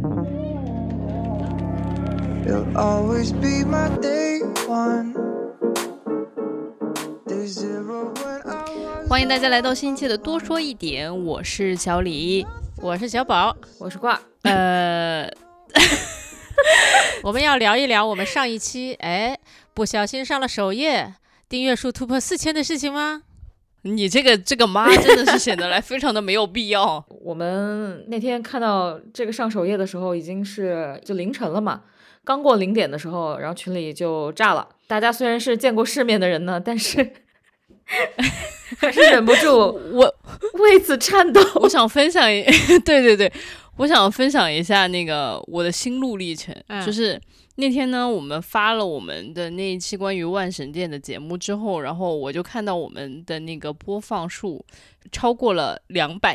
You'll always be my day one. Day zero when I was 欢迎大家来到新一期的多说一点，我是小李。我是小宝，我是挂，呃，我们要聊一聊我们上一期哎不小心上了首页，订阅数突破四千的事情吗？你这个这个妈真的是显得来非常的没有必要。我们那天看到这个上首页的时候，已经是就凌晨了嘛，刚过零点的时候，然后群里就炸了。大家虽然是见过世面的人呢，但是 还是忍不住我为此颤抖。我想分享一，对对对，我想分享一下那个我的心路历程，嗯就是那天呢，我们发了我们的那一期关于万神殿的节目之后，然后我就看到我们的那个播放数超过了两百，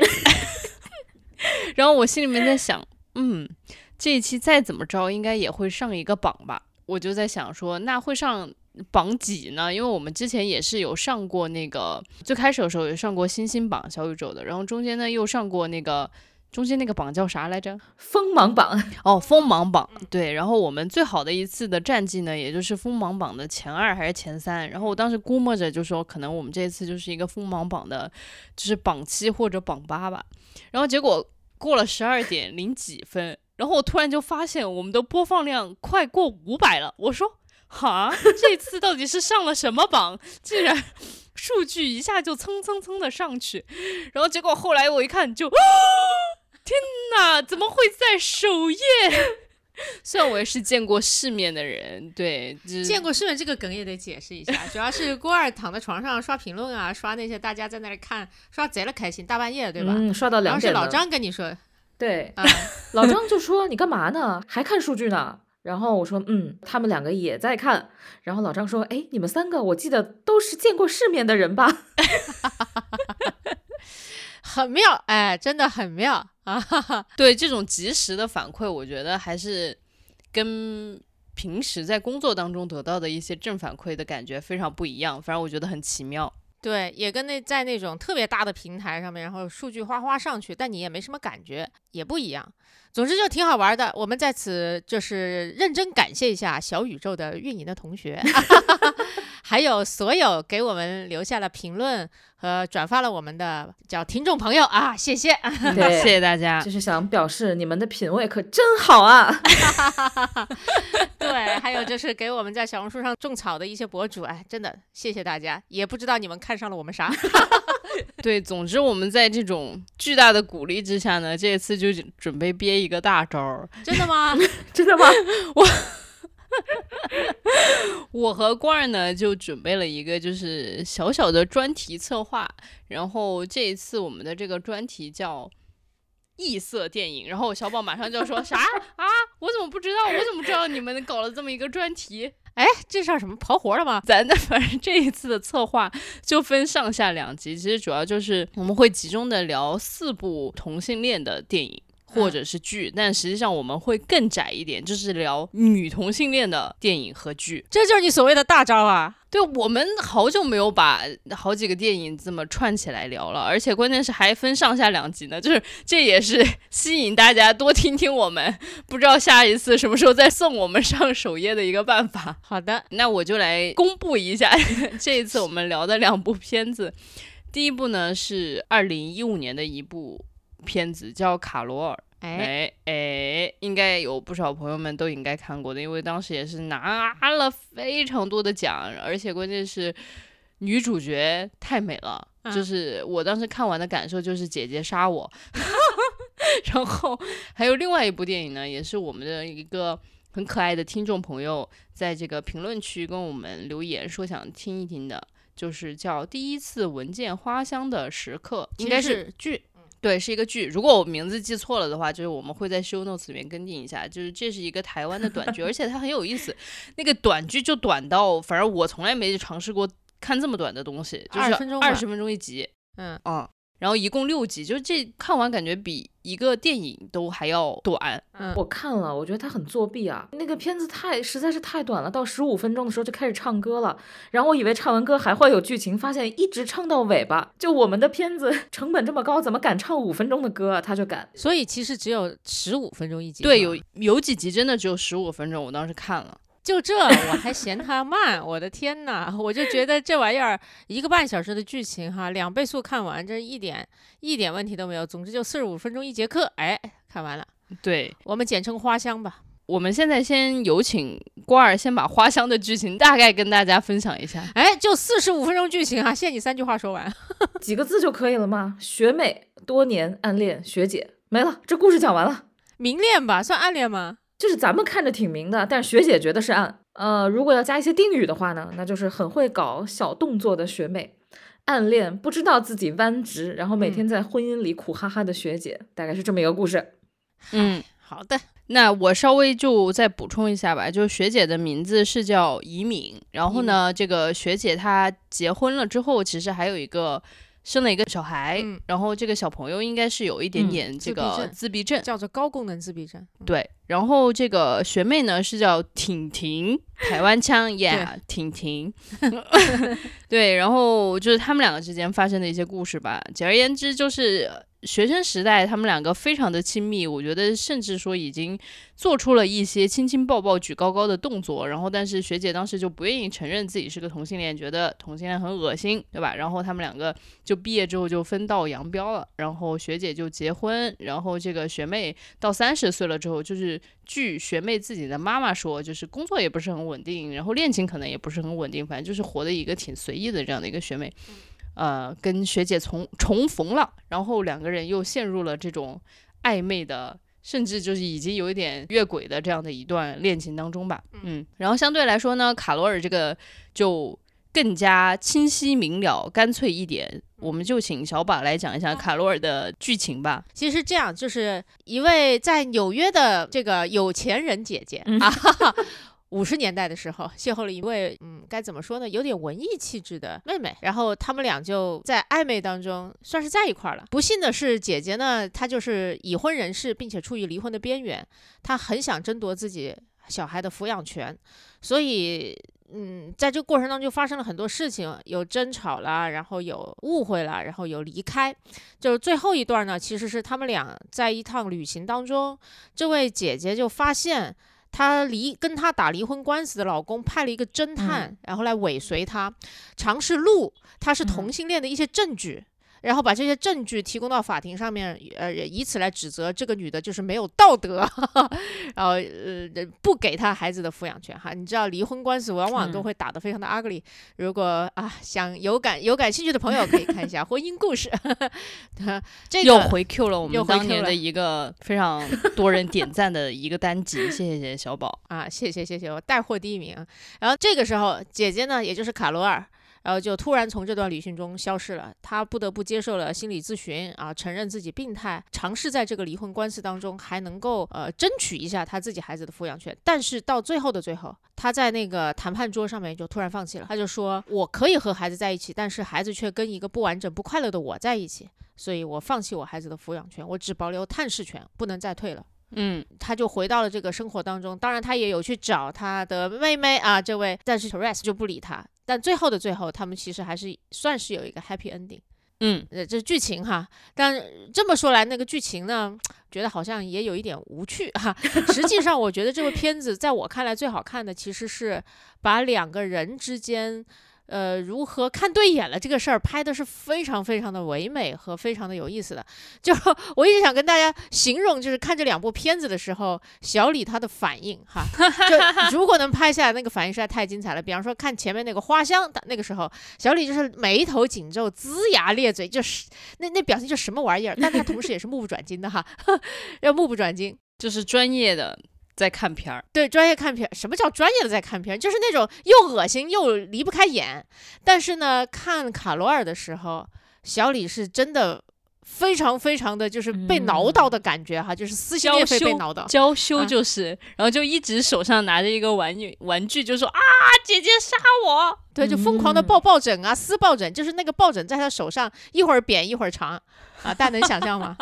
然后我心里面在想，嗯，这一期再怎么着应该也会上一个榜吧，我就在想说，那会上。榜几呢？因为我们之前也是有上过那个，最开始的时候有上过星星榜小宇宙的，然后中间呢又上过那个中间那个榜叫啥来着？锋芒榜，哦，锋芒榜。对，然后我们最好的一次的战绩呢，也就是锋芒榜的前二还是前三。然后我当时估摸着就说，可能我们这次就是一个锋芒榜的，就是榜七或者榜八吧。然后结果过了十二点零几分，然后我突然就发现我们的播放量快过五百了。我说。哈，这次到底是上了什么榜？竟然数据一下就蹭蹭蹭的上去，然后结果后来我一看就，天哪，怎么会在首页？虽然我也是见过世面的人，对，就是见过世面这个梗也得解释一下，主要是郭二躺在床上刷评论啊，刷那些大家在那里看，刷贼了开心，大半夜对吧？嗯，刷到然后是老。张跟你说对，啊，老张就说你干嘛呢？还看数据呢？然后我说，嗯，他们两个也在看。然后老张说，哎，你们三个我记得都是见过世面的人吧？很妙，哎，真的很妙 啊！哈哈。对这种及时的反馈，我觉得还是跟平时在工作当中得到的一些正反馈的感觉非常不一样。反正我觉得很奇妙。对，也跟那在那种特别大的平台上面，然后数据哗哗上去，但你也没什么感觉，也不一样。总之就挺好玩的。我们在此就是认真感谢一下小宇宙的运营的同学，还有所有给我们留下了评论和转发了我们的叫听众朋友啊，谢谢。对谢谢大家。就是想表示你们的品味可真好啊！对，还有就是给我们在小红书上种草的一些博主，哎，真的谢谢大家。也不知道你们看上了我们啥。对，总之我们在这种巨大的鼓励之下呢，这次就准备憋一个大招儿。真的吗？真的吗？我 和罐儿呢就准备了一个就是小小的专题策划，然后这一次我们的这个专题叫异色电影，然后小宝马上就说啥啊？我怎么不知道？我怎么知道你们搞了这么一个专题？哎，这叫什么跑活了吗？咱的反正这一次的策划就分上下两集，其实主要就是我们会集中的聊四部同性恋的电影。或者是剧，但实际上我们会更窄一点，就是聊女同性恋的电影和剧。这就是你所谓的大招啊！对我们好久没有把好几个电影这么串起来聊了，而且关键是还分上下两集呢，就是这也是吸引大家多听听我们，不知道下一次什么时候再送我们上首页的一个办法。好的，那我就来公布一下 这一次我们聊的两部片子。第一部呢是二零一五年的一部片子，叫《卡罗尔》。哎，哎哎，应该有不少朋友们都应该看过的，因为当时也是拿了非常多的奖，而且关键是女主角太美了，嗯就是我当时看完的感受就是姐姐杀我。然后还有另外一部电影呢，也是我们的一个很可爱的听众朋友在这个评论区跟我们留言说想听一听的，就是叫《第一次闻见花香的时刻》，应该是剧。对，是一个剧。如果我名字记错了的话，就是我们会在 show notes 里面跟进一下。就是这是一个台湾的短剧，而且它很有意思。那个短剧就短到，反正我从来没尝试过看这么短的东西，就是20分钟二十分钟一集。嗯，嗯，然后一共六集，就是这看完感觉比一个电影都还要短。嗯，我看了，我觉得他很作弊啊！那个片子太实在是太短了，到十五分钟的时候就开始唱歌了。然后我以为唱完歌还会有剧情，发现一直唱到尾巴。就我们的片子 成本这么高，怎么敢唱五分钟的歌啊？他就敢。所以其实只有十五分钟一集。对，有有几集真的只有十五分钟，我当时看了。就这我还嫌它慢，我的天呐！我就觉得这玩意儿一个半小时的剧情哈，两倍速看完，这一点一点问题都没有。总之就四十五分钟一节课，哎，看完了。对，我们简称花香吧。我们现在先有请瓜儿先把花香的剧情大概跟大家分享一下。哎，就四十五分钟剧情啊，限你三句话说完，几个字就可以了吗？学妹多年暗恋学姐，没了，这故事讲完了。明恋吧，算暗恋吗？就是咱们看着挺明的，但是学姐觉得是暗。呃，如果要加一些定语的话呢，那就是很会搞小动作的学妹，暗恋不知道自己弯直，然后每天在婚姻里苦哈哈的学姐，大概是这么一个故事。嗯，好的，那我稍微就再补充一下吧，就是学姐的名字是叫怡敏，然后呢，这个学姐她结婚了之后，其实还有一个。生了一个小孩，嗯然后这个小朋友应该是有一点嗯点这自闭个症自闭症，叫做高功能自闭症。嗯，对。然后这个学妹呢是叫婷婷，台湾腔，yeah，婷婷。对，然后就是他们两个之间发生的一些故事吧。简而言之，就是学生时代他们两个非常的亲密，我觉得甚至说已经做出了一些亲亲抱抱、举高高的动作。然后，但是学姐当时就不愿意承认自己是个同性恋，觉得同性恋很恶心，对吧？然后他们两个就毕业之后就分道扬镳了。然后学姐就结婚，然后这个学妹到三十岁了之后，就是据学妹自己的妈妈说，就是工作也不是很稳定，然后恋情可能也不是很稳定，反正就是活的一个挺随意的这样的一个学妹。呃，跟学姐重重逢了，然后两个人又陷入了这种暧昧的，甚至就是已经有一点越轨的这样的一段恋情当中吧。嗯，然后相对来说呢，卡罗尔这个就更加清晰明了、干脆一点。我们就请小宝来讲一下卡罗尔的剧情吧。其实这样就是一位在纽约的这个有钱人姐姐、嗯啊。五十年代的时候，邂逅了一位，嗯，该怎么说呢，有点文艺气质的妹妹，然后他们俩就在暧昧当中，算是在一块儿了。不幸的是，姐姐呢，她就是已婚人士，并且处于离婚的边缘，她很想争夺自己小孩的抚养权，所以。嗯，在这个过程当中就发生了很多事情，有争吵啦，然后有误会啦，然后有离开。就是最后一段呢，其实是他们俩在一趟旅行当中，这位姐姐就发现她离跟她打离婚官司的老公派了一个侦探，然后来尾随她，尝试录她是同性恋的一些证据。然后把这些证据提供到法庭上面，呃，以此来指责这个女的就是没有道德，然后呃不给她孩子的抚养权哈。你知道离婚官司往往都嗯会打得非常的 ugly，、如果啊想有感有感兴趣的朋友可以看一下《婚姻故事 》这个又回 Q 了我们当年的一个非常多人点赞的一个单集，谢谢小宝。啊，谢谢谢谢，我带货第一名啊。然后这个时候，姐姐呢，也就是卡罗尔，然后就突然从这段旅行中消失了。他不得不接受了心理咨询啊，承认自己病态，尝试在这个离婚官司当中还能够呃争取一下他自己孩子的抚养权。但是到最后的最后，他在那个谈判桌上面就突然放弃了。他就说：“我可以和孩子在一起，但是孩子却跟一个不完整、不快乐的我在一起，所以我放弃我孩子的抚养权，我只保留探视权，不能再退了。”嗯，他就回到了这个生活当中。当然，他也有去找他的妹妹啊，这位，但是 Therese 就不理他。但最后的最后，他们其实还是算是有一个 happy ending。嗯，呃，这是剧情哈。但这么说来，那个剧情呢，觉得好像也有一点无趣哈。实际上，我觉得这部片子在我看来最好看的，其实是把两个人之间。呃，如何看对眼了这个事儿拍的是非常非常的唯美和非常的有意思的。就我一直想跟大家形容，就是看这两部片子的时候，小李他的反应哈，就 如果能拍下来，那个反应实在太精彩了。比方说看前面那个花香的那个时候，小李就是眉头紧皱、龇牙咧嘴，就是那那表情就什么玩意儿，但他同时也是目不转睛的哈，要目不转睛。就是专业的在看片儿。对，专业看片儿，什么叫专业的在看片儿？就是那种又恶心又离不开眼。但是呢，看卡罗尔的时候，小李是真的非常非常的就是被挠到的感觉哈，就是撕心裂肺被挠到。娇羞啊就是，然后就一直手上拿着一个玩具玩具，就说啊，姐姐杀我。对，就疯狂的嗯抱抱枕啊，撕抱枕，就是那个抱枕在他手上一会儿扁一会儿长 啊，大家能想象吗？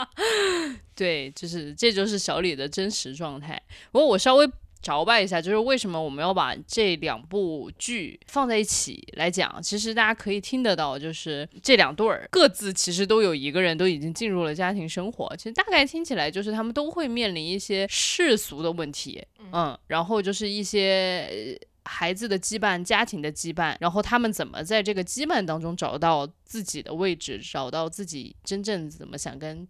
对，就是这就是小李的真实状态。不过我稍微着吧一下，就是为什么我们要把这两部剧放在一起来讲？其实大家可以听得到，就是这两对儿各自其实都有一个人都已经进入了家庭生活。其实大概听起来就是他们都会面临一些世俗的问题，嗯，然后就是一些。孩子的羁绊、家庭的羁绊，然后他们怎么在这个羁绊当中找到自己的位置，找到自己真正怎么想跟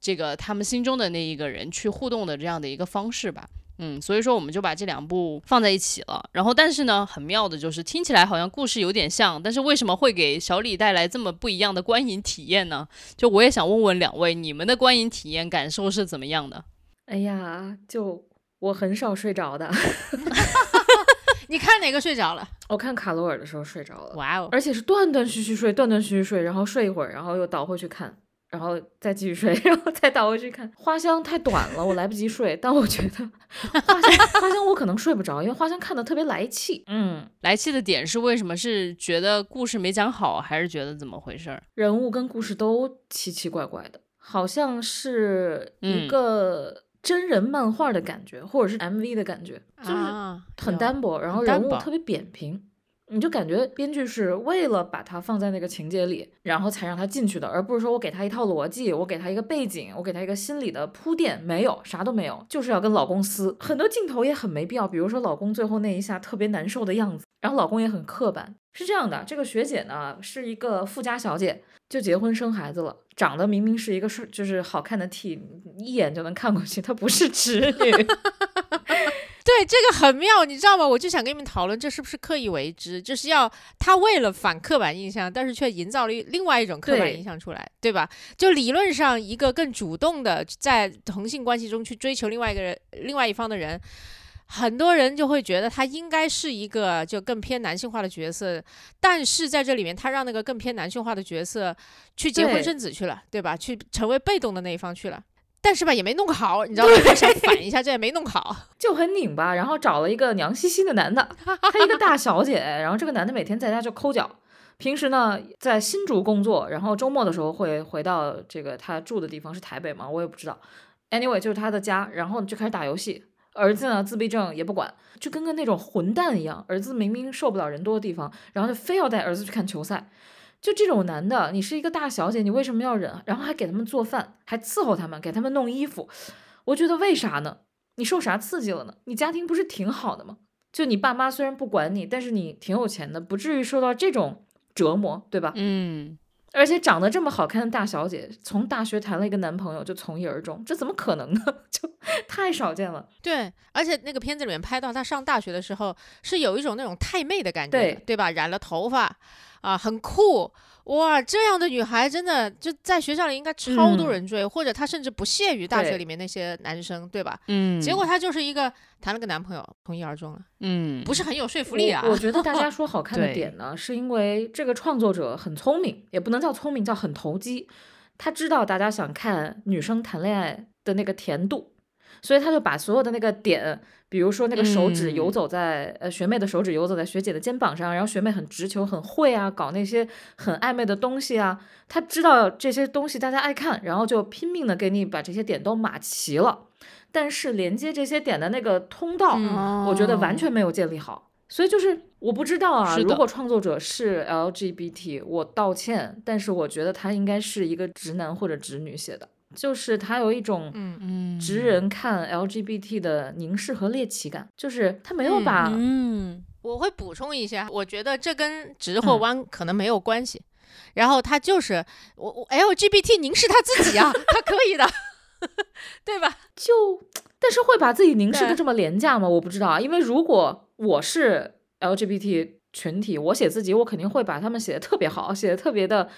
这个他们心中的那一个人去互动的这样的一个方式吧。嗯，所以说我们就把这两部放在一起了。然后，但是呢，很妙的就是听起来好像故事有点像，但是为什么会给小李带来这么不一样的观影体验呢？就我也想问问两位，你们的观影体验感受是怎么样的？哎呀，就我很少睡着的。你看哪个睡着了？我看卡罗尔的时候睡着了，哇哦！而且是断断续续睡，断断续续睡，然后睡一会儿，然后又倒回去看，然后再继续睡，然后再倒回去看。花香太短了，我来不及睡。但我觉得花香花香我可能睡不着，因为花香看的特别来气。嗯，来气的点是为什么？是觉得故事没讲好，还是觉得怎么回事儿？人物跟故事都奇奇怪怪的，好像是一嗯个真人漫画的感觉，或者是 MV 的感觉，就是很单薄，然后人物特别扁平，你就感觉编剧是为了把它放在那个情节里，然后才让他进去的，而不是说我给他一套逻辑，我给他一个背景，我给他一个心理的铺垫，没有，啥都没有，就是要跟老公撕，很多镜头也很没必要，比如说老公最后那一下特别难受的样子，然后老公也很刻板。是这样的，这个学姐呢是一个富家小姐，就结婚生孩子了，长得明明是一个是就是好看的 T，一眼就能看过去，她不是直女。对，这个很妙，你知道吗？我就想跟你们讨论，这是不是刻意为之，就是要他为了反刻板印象，但是却营造了另外一种刻板印象出来，对吧？就理论上，一个更主动的在同性关系中去追求另外一个人、另外一方的人。很多人就会觉得他应该是一个就更偏男性化的角色，但是在这里面，他让那个更偏男性化的角色去结婚生子去了，对吧？去成为被动的那一方去了。但是吧，也没弄好，你知道吗？我想反一下，这也没弄好。就很拧巴，然后找了一个娘兮兮的男的，他一个大小姐，然后这个男的每天在家就抠脚，平时呢在新竹工作，然后周末的时候会回到这个他住的地方是台北嘛？我也不知道。Anyway，就是他的家，然后就开始打游戏。儿子呢自闭症也不管，就跟个那种混蛋一样。儿子明明受不了人多的地方，然后就非要带儿子去看球赛。就这种男的，你是一个大小姐，你为什么要忍？然后还给他们做饭，还伺候他们，给他们弄衣服。我觉得为啥呢？你受啥刺激了呢？你家庭不是挺好的吗？就你爸妈虽然不管你，但是你挺有钱的，不至于受到这种折磨，对吧？嗯，而且长得这么好看的大小姐，从大学谈了一个男朋友就从一而终，这怎么可能呢？就太少见了。对，而且那个片子里面拍到她上大学的时候，是有一种那种太妹的感觉，对对吧？染了头发，啊，很酷。哇，这样的女孩真的就在学校里应该超多嗯人追，或者她甚至不屑于大学里面那些男生，对吧？嗯，结果她就是一个谈了个男朋友，从一而终了，嗯，不是很有说服力啊。我我觉得大家说好 看的点呢，是因为这个创作者很聪明，也不能叫聪明，叫很投机。他知道大家想看女生谈恋爱的那个甜度，所以他就把所有的那个点，比如说那个手指游嗯。走在、呃学妹的手指游走在学姐的肩膀上，然后学妹很直球很会啊，搞那些很暧昧的东西啊，他知道这些东西大家爱看，然后就拼命的给你把这些点都码齐了，但是连接这些点的那个通道，嗯我觉得完全没有建立好。所以就是我不知道啊，如果创作者是 LGBT，我道歉，但是我觉得他应该是一个直男或者直女写的，就是他有一种嗯嗯直人看 LGBT 的凝视和猎奇感，就是他没有把、嗯我会补充一下，我觉得这跟直或嗯弯可能没有关系。然后他就是我我 LGBT 凝视他自己啊，他可以的，对吧？就，但是会把自己凝视的这么廉价吗？我不知道啊，因为如果我是 LGBT 群体，我写自己，我肯定会把他们写的特别好，写的特别的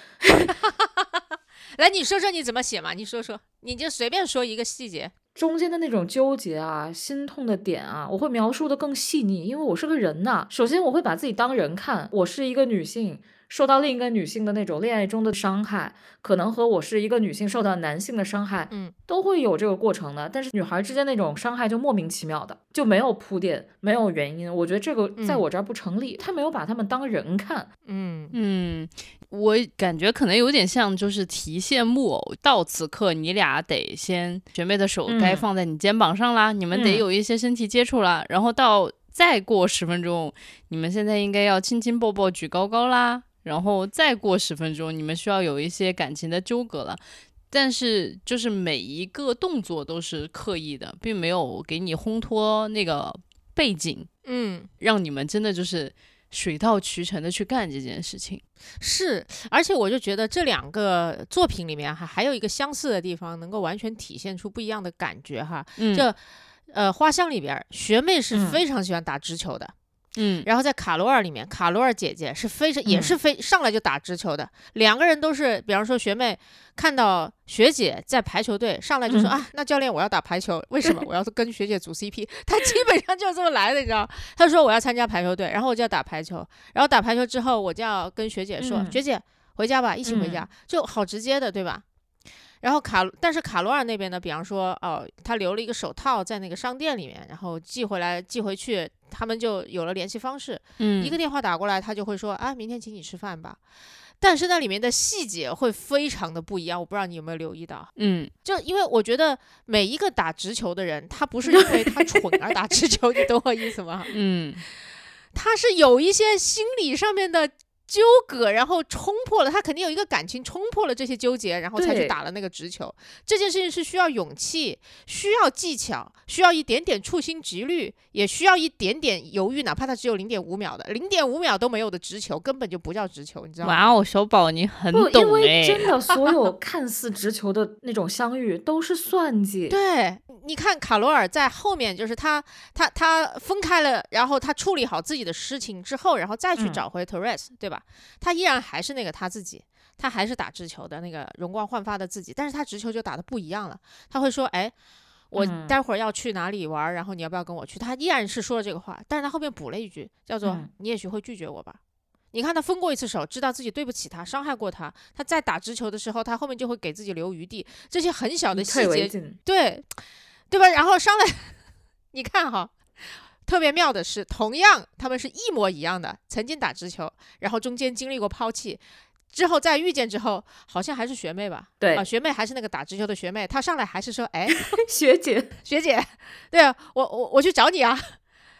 来，你说说你怎么写嘛？你说说，你就随便说一个细节。中间的那种纠结啊、心痛的点啊，我会描述的更细腻，因为我是个人呐、首先，我会把自己当人看，我是一个女性，受到另一个女性的那种恋爱中的伤害，可能和我是一个女性受到男性的伤害，嗯，都会有这个过程的。但是女孩之间那种伤害就莫名其妙的，就没有铺垫，没有原因。我觉得这个在嗯我这儿不成立，他没有把他们当人看。嗯嗯，我感觉可能有点像就是提线木偶，到此刻你俩得先学妹的手该嗯放在你肩膀上啦，你们得嗯有一些身体接触啦，然后到再过十分钟，你们现在应该要亲亲抱抱举高高啦，然后再过十分钟，你们需要有一些感情的纠葛了。但是，就是每一个动作都是刻意的，并没有给你烘托那个背景，嗯，让你们真的就是水到渠成的去干这件事情。是，而且我就觉得这两个作品里面还还有一个相似的地方，能够完全体现出不一样的感觉哈。嗯这呃，花香里边儿学妹是嗯非常喜欢打直球的，嗯然后在卡罗尔里面，卡罗尔姐姐是非常也嗯是非上来就打直球的，两个人都是，比方说学妹看到学姐在排球队，上来就说、嗯啊，那教练我要打排球，为什么？我要跟学姐组 CP？她 基本上就是这么来的，你知道？她说我要参加排球队，然后我就要打排球，然后打排球之后我就要跟学姐说，嗯学姐回家吧，一起回家，就好直接的，对吧？然后卡，但是卡罗尔那边呢，比方说，哦，他留了一个手套在那个商店里面，然后寄回来寄回去，他们就有了联系方式。嗯一个电话打过来，他就会说啊，明天请你吃饭吧。但是那里面的细节会非常的不一样，我不知道你有没有留意到。嗯就因为我觉得每一个打直球的人，他不是因为他蠢而打直球，你懂我意思吗？嗯他是有一些心理上面的纠葛，然后冲破了，他肯定有一个感情冲破了这些纠结，然后才去打了那个直球。这件事情是需要勇气，需要技巧，需要一点点处心积虑，也需要一点点犹豫，哪怕他只有零点五秒的，零点五秒都没有的直球根本就不叫直球，你知道吗？哇哦，小宝你很不，因懂为哎，真的所有 看似直球的那种相遇都是算计。对，你看卡罗尔在后面，就是他他他分开了，然后他处理好自己的事情之后，然后再去嗯找回 Torres，、对吧？他依然还是那个他自己，他还是打直球的那个容光焕发的自己，但是他直球就打的不一样了。他会说，哎。我嗯待会儿要去哪里玩儿，然后你要不要跟我去？他依然是说了这个话，但是他后面补了一句，叫做嗯“你也许会拒绝我吧”。你看他分过一次手，知道自己对不起他，伤害过他，他在打直球的时候，他后面就会给自己留余地。这些很小的细节对，对吧？然后上来，你看哈，特别妙的是，同样他们是一模一样的，曾经打直球，然后中间经历过抛弃。之后再遇见之后，好像还是学妹吧？对啊，学妹还是那个打直球的学妹，她上来还是说：“哎，学姐，学姐，对啊，我我我去找你啊。”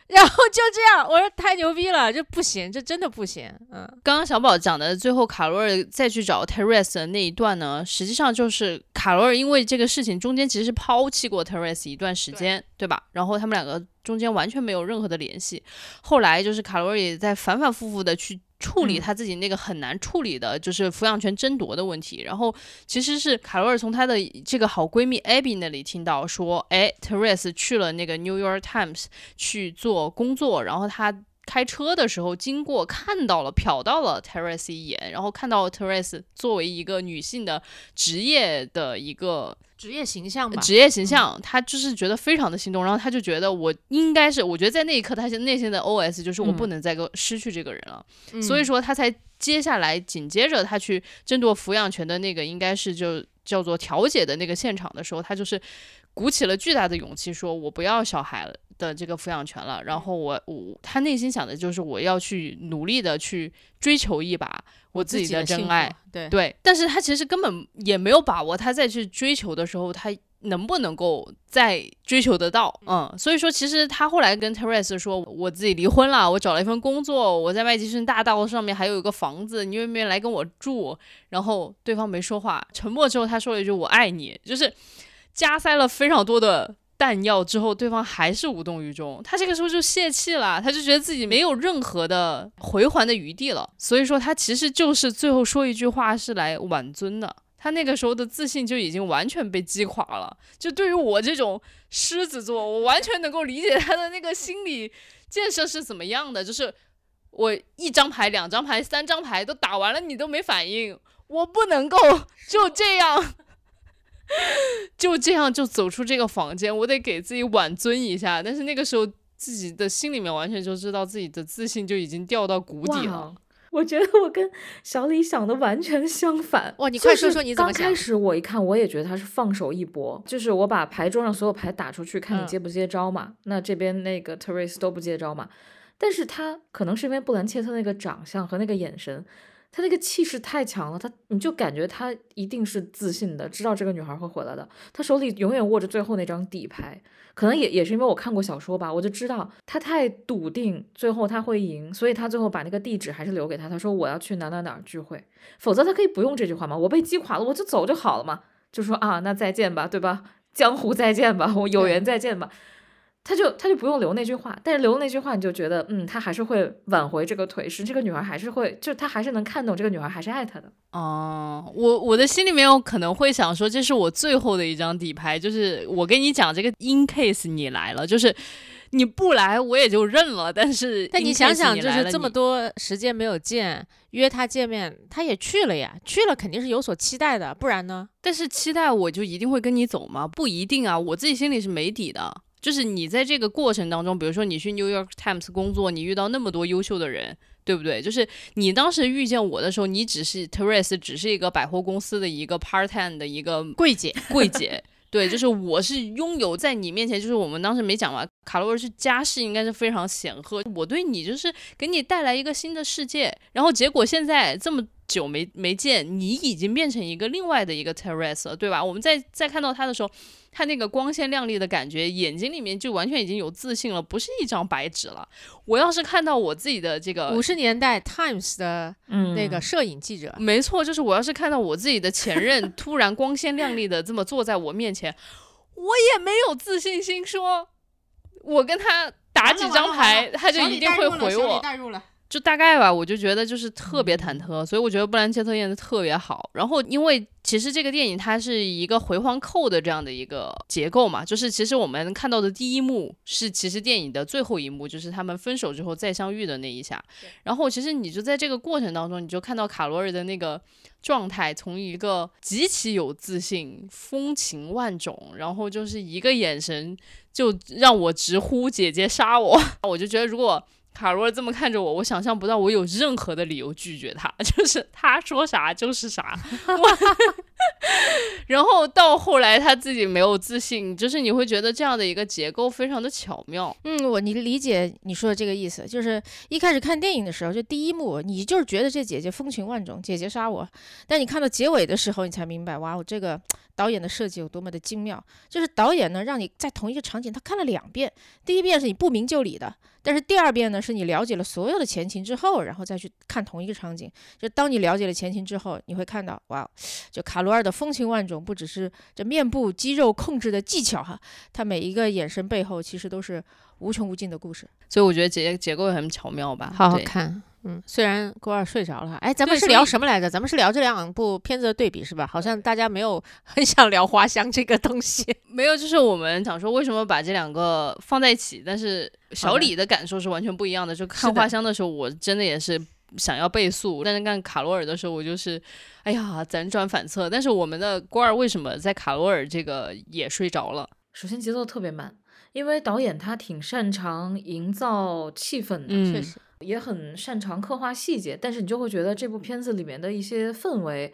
然后就这样，我说太牛逼了，这不行，这真的不行。嗯刚刚小宝讲的最后卡罗尔再去找 Teres 的那一段呢，实际上就是卡罗尔因为这个事情中间其实是抛弃过 Teres 一段时间，对吧？然后他们两个中间完全没有任何的联系。后来就是卡罗尔也在反反复复的去处理嗯他自己那个很难处理的，就是抚养权争夺的问题。然后其实是卡罗尔从她的这个好闺蜜 Abby 那里听到说，哎，Teres 去了那个 New York Times 去做工作，然后她开车的时候经过，看到了，瞟到了 Teres 一眼，然后看到 Teres 作为一个女性的职业的一个职业形象吧，职业形象，他就是觉得非常的心动，然后他就觉得我应该是，我觉得在那一刻，她内心的 OS 就是我不嗯。能再够失去这个人了，嗯。所以说他才接下来紧接着他去争夺抚养权的那个，应该是就叫做调解的那个现场的时候，他就是鼓起了巨大的勇气，说我不要小孩的这个抚养权了，然后我我他内心想的就是我要去努力的去追求一把我自己的真爱，，对对，但是他其实根本也没有把握，他再去追求的时候，他能不能够再追求得到？嗯，所以说其实他后来跟 Teresa 说，我自己离婚了，我找了一份工作，我在麦迪逊大道上面还有一个房子，你愿不愿意来跟我住？然后对方没说话，沉默之后，他说了一句“我爱你”，就是加塞了非常多的。弹药之后，对方还是无动于衷，他这个时候就泄气了，他就觉得自己没有任何的回还的余地了，所以说他其实就是最后说一句话是来挽尊的，他那个时候的自信就已经完全被击垮了。就对于我这种狮子座，我完全能够理解他的那个心理建设是怎么样的，就是我一张牌、两张牌、三张牌都打完了，你都没反应，我不能够就这样。就这样就走出这个房间，我得给自己挽尊一下。但是那个时候自己的心里面完全就知道自己的自信就已经掉到谷底了。我觉得我跟小李想的完全相反。哇你快说说你怎么想刚开始我一看，我也觉得他是放手一搏，就是我把牌桌上所有牌打出去，看你嗯接不接招嘛。那这边那个 Teresa 都不接招嘛。但是他可能是因为布兰切特那个长相和那个眼神，他那个气势太强了，他你就感觉他一定是自信的，知道这个女孩会回来的。他手里永远握着最后那张底牌，可能也也是因为我看过小说吧，我就知道他太笃定，最后他会赢，所以他最后把那个地址还是留给他。他说我要去哪哪哪儿聚会，否则他可以不用这句话嘛，我被击垮了，我就走就好了嘛，就说啊，那再见吧，对吧？江湖再见吧，我有缘再见吧。他就他就不用留那句话，但是留那句话，你就觉得，嗯，他还是会挽回这个腿势，这个女孩还是会，就他还是能看懂这个女孩还是爱他的。哦，我我的心里面有可能会想说，这是我最后的一张底牌，就是我跟你讲这个 in case 你来了，就是你不来我也就认了，但是但你想想，就是这么多时间没有见，约他见面，他也去了呀，去了肯定是有所期待的，不然呢？但是期待我就一定会跟你走吗？不一定啊，我自己心里是没底的。就是你在这个过程当中，比如说你去 New York Times 工作，你遇到那么多优秀的人，对不对？就是你当时遇见我的时候，你只是 Teresa，只是一个百货公司的一个 part time 的一个柜姐，柜姐。对，就是我是拥有在你面前，就是我们当时没讲嘛，卡罗尔是家世应该是非常显赫，我对你就是给你带来一个新的世界，然后结果现在这么久没没见，你已经变成一个另外的一个 Teresa 了，对吧？我们在在看到他的时候，他那个光鲜亮丽的感觉，眼睛里面就完全已经有自信了，不是一张白纸了。我要是看到我自己的这个五十年代 Times 的嗯那个摄影记者，没错，就是我要是看到我自己的前任 突然光鲜亮丽的这么坐在我面前，我也没有自信心说，我跟他打几张牌，他就一定会回我。带入了。就大概吧，我就觉得就是特别嗯忐忑，所以我觉得布兰切特演的特别好。然后，因为其实这个电影它是一个回环扣的这样的一个结构嘛，就是其实我们看到的第一幕是其实电影的最后一幕，就是他们分手之后再相遇的那一下。然后，其实你就在这个过程当中，你就看到卡罗尔的那个状态，从一个极其有自信、风情万种，然后就是一个眼神就让我直呼姐姐杀我，我就觉得如果。卡罗尔这么看着我，我想象不到我有任何的理由拒绝他，就是他说啥就是啥。我 然后到后来他自己没有自信，就是你会觉得这样的一个结构非常的巧妙。嗯，我你理解你说的这个意思，就是一开始看电影的时候，就第一幕，你就是觉得这姐姐风情万种，姐姐杀我，但你看到结尾的时候，你才明白，哇，我这个 导演的设计有多么的精妙。就是导演呢，让你在同一个场景他看了两遍，第一遍是你不明就里的，但是第二遍呢，是你了解了所有的前情之后，然后再去看同一个场景。就当你了解了前情之后，你会看到，哇，就卡罗尔的风情万种，不只是这面部肌肉控制的技巧哈，他每一个眼神背后其实都是无穷无尽的故事，所以我觉得结结构也很巧妙吧。好好看。嗯，虽然郭二睡着了，哎，咱们是聊什么来着？咱们是聊这两部片子的对比是吧？好像大家没有很想聊花香这个东西。没有，就是我们想说为什么把这两个放在一起，但是小李的感受是完全不一样的。就看花香的时候，我真的也是想要倍速，但是看卡罗尔的时候，我就是哎呀辗转反侧。但是我们的郭二为什么在卡罗尔这个也睡着了？首先节奏特别慢，因为导演他挺擅长营造气氛的，嗯确实，也很擅长刻画细节，但是你就会觉得这部片子里面的一些氛围。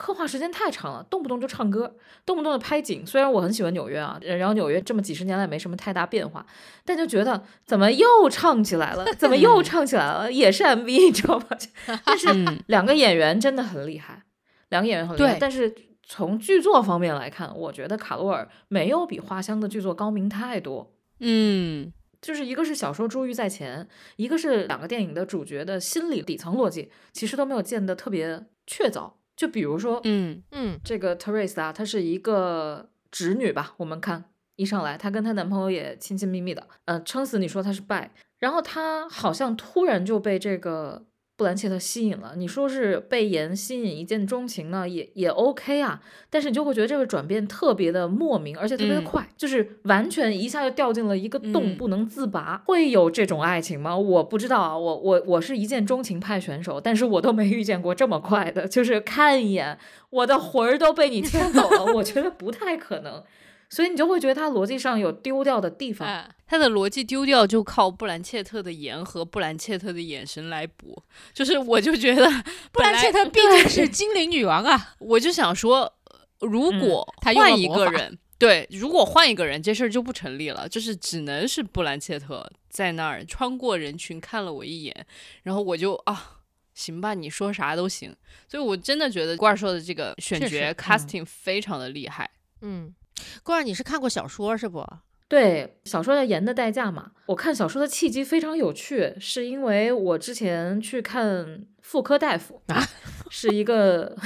刻画时间太长了，动不动就唱歌，动不动就拍景。虽然我很喜欢纽约啊，然后纽约这么几十年来没什么太大变化，但就觉得怎么又唱起来了？怎么又唱起来了？也是 MV，你知道吗？但是嗯两个演员真的很厉害，两个演员很厉害。但是从剧作方面来看，我觉得卡罗尔没有比花香的剧作高明太多。嗯就是一个是小说珠玉在前，一个是两个电影的主角的心理底层逻辑，其实都没有建得特别确凿。就比如说，嗯嗯，这个 Teresa，她是一个直女吧？我们看一上来，她跟她男朋友也亲亲密密的，呃，撑死你说她是拜，然后她好像突然就被这个布兰切特吸引了。你说是被颜吸引一见钟情呢，也也 OK 啊，但是你就会觉得这个转变特别的莫名，而且特别的嗯快，就是完全一下就掉进了一个洞，嗯不能自拔。会有这种爱情吗？我不知道啊，我我我是一见钟情派选手，但是我都没遇见过这么快的，就是看一眼，我的魂儿都被你牵走了，我觉得不太可能。所以你就会觉得他逻辑上有丢掉的地方。哎，他的逻辑丢掉，就靠布兰切特的言和布兰切特的眼神来补。就是我就觉得布兰切特毕竟是精灵女王啊，我就想说，呃如果嗯他换一个人，对，如果换一个人，这事儿就不成立了，就是只能是布兰切特在那儿穿过人群看了我一眼，然后我就啊。行吧，你说啥都行，所以我真的觉得郭二说的这个选角嗯 casting 非常的厉害。嗯，郭儿，你是看过小说是不？对，小说叫《盐的代价》嘛。我看小说的契机非常有趣，是因为我之前去看妇科大夫啊，是一个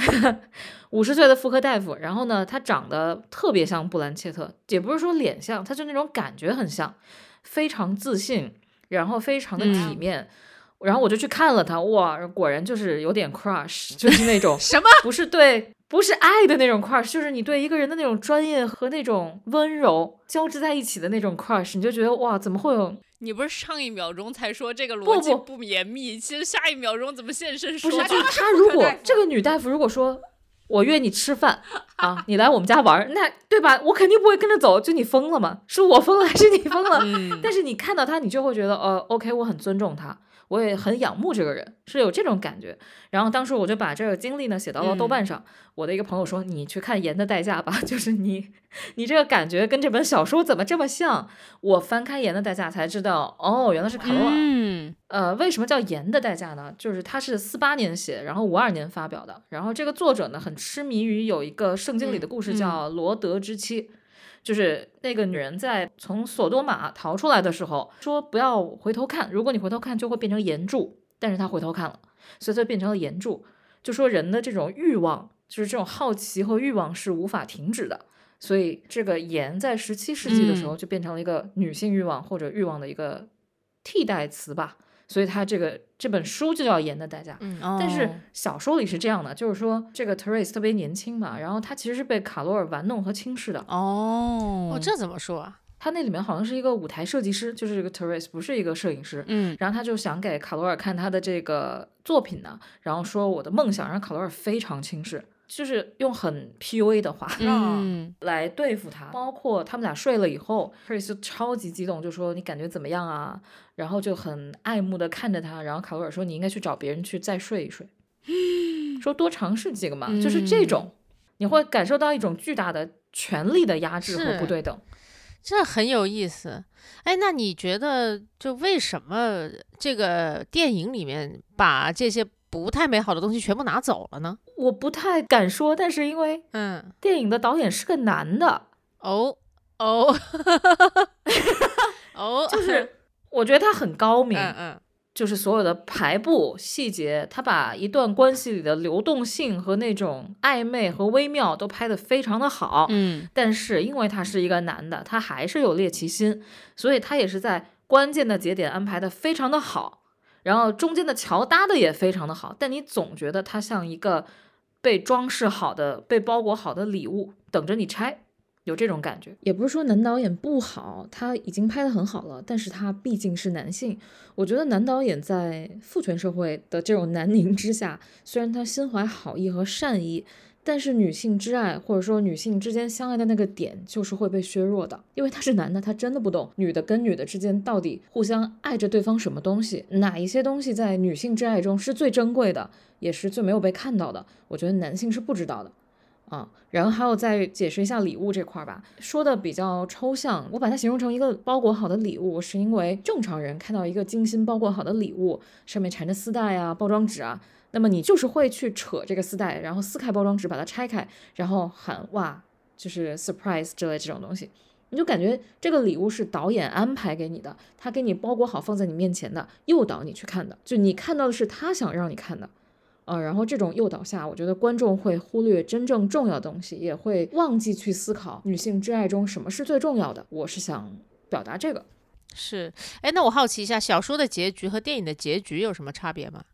五十岁的妇科大夫。然后呢，他长得特别像布兰切特，也不是说脸像，他就那种感觉很像，非常自信，然后非常的体嗯面。然后我就去看了他，哇，果然就是有点 crush，就是那种什么？不是对，不是爱的那种 crush，就是你对一个人的那种专业和那种温柔交织在一起的那种 crush，你就觉得哇，怎么会有？你不是上一秒钟才说这个逻辑不不严密，其实下一秒钟怎么现身说不是，就是他如果 这个女大夫如果说我约你吃饭啊，你来我们家玩儿，那对吧？我肯定不会跟着走，就你疯了吗？是我疯了还是你疯了？嗯，但是你看到他，你就会觉得，呃，OK，我很尊重他，我也很仰慕这个人，是有这种感觉。然后当时我就把这个经历呢写到了豆瓣上。我的一个朋友说，你去看《盐的代价》吧，就是你，你这个感觉跟这本小说怎么这么像？我翻开《盐的代价》才知道，哦，原来是卡罗尔。嗯呃，为什么叫《盐的代价》呢？就是他是四八年写，然后五二年发表的。然后这个作者呢，很痴迷于有一个圣经里的故事嗯叫罗德之妻，就是那个女人在从索多玛逃出来的时候，说不要回头看，如果你回头看就会变成岩柱。但是她回头看了，所以她变成了岩柱。就说人的这种欲望，就是这种好奇和欲望是无法停止的。所以这个盐在十七世纪的时候就变成了一个女性欲望或者欲望的一个替代词吧。所以他这个这本书就叫《盐的代价》。嗯但是哦小说里是这样的，就是说这个 Therese 特别年轻嘛，然后他其实是被卡罗尔玩弄和轻视的。哦哦，这怎么说啊？他那里面好像是一个舞台设计师，就是这个 Therese 不是一个摄影师。嗯然后他就想给卡罗尔看他的这个作品呢，然后说我的梦想，让卡罗尔非常轻视，就是用很 PUA 的话嗯 来对付他。包括他们俩睡了以后，Chris 就超级激动，就说你感觉怎么样啊？然后就很爱慕的看着他，然后卡罗尔说你应该去找别人去再睡一睡，说多尝试几个嘛，就是这种，你会感受到一种巨大的权力的压制和不对等。这很有意思。哎，那你觉得就为什么这个电影里面把这些不太美好的东西全部拿走了呢？我不太敢说，但是因为嗯，电影的导演是个男的，哦哦。哦，就是我觉得他很高明，嗯嗯。就是所有的排布细节，他把一段关系里的流动性和那种暧昧和微妙都拍得非常的好。嗯。但是因为他是一个男的，他还是有猎奇心，所以他也是在关键的节点安排的非常的好，然后中间的桥搭的也非常的好，但你总觉得他像一个被装饰好的、被包裹好的礼物，等着你拆。有这种感觉，也不是说男导演不好，他已经拍得很好了，但是他毕竟是男性，我觉得男导演在父权社会的这种 南宁之下，虽然他心怀好意和善意，但是女性之爱或者说女性之间相爱的那个点就是会被削弱的，因为他是男的，他真的不懂女的跟女的之间到底互相爱着对方什么东西，哪一些东西在女性之爱中是最珍贵的，也是最没有被看到的。我觉得男性是不知道的。啊，然后还有再解释一下礼物这块儿吧，说的比较抽象。我把它形容成一个包裹好的礼物，是因为正常人看到一个精心包裹好的礼物，上面缠着丝带啊、包装纸啊，那么你就是会去扯这个丝带，然后撕开包装纸，把它拆开，然后喊哇，就是 surprise 之类这种东西。你就感觉这个礼物是导演安排给你的，他给你包裹好放在你面前的，诱导你去看的，就你看到的是他想让你看的。呃，然后这种诱导下，我觉得观众会忽略真正重要的东西，也会忘记去思考女性之爱中什么是最重要的。我是想表达这个。是。哎，那我好奇一下，小说的结局和电影的结局有什么差别吗？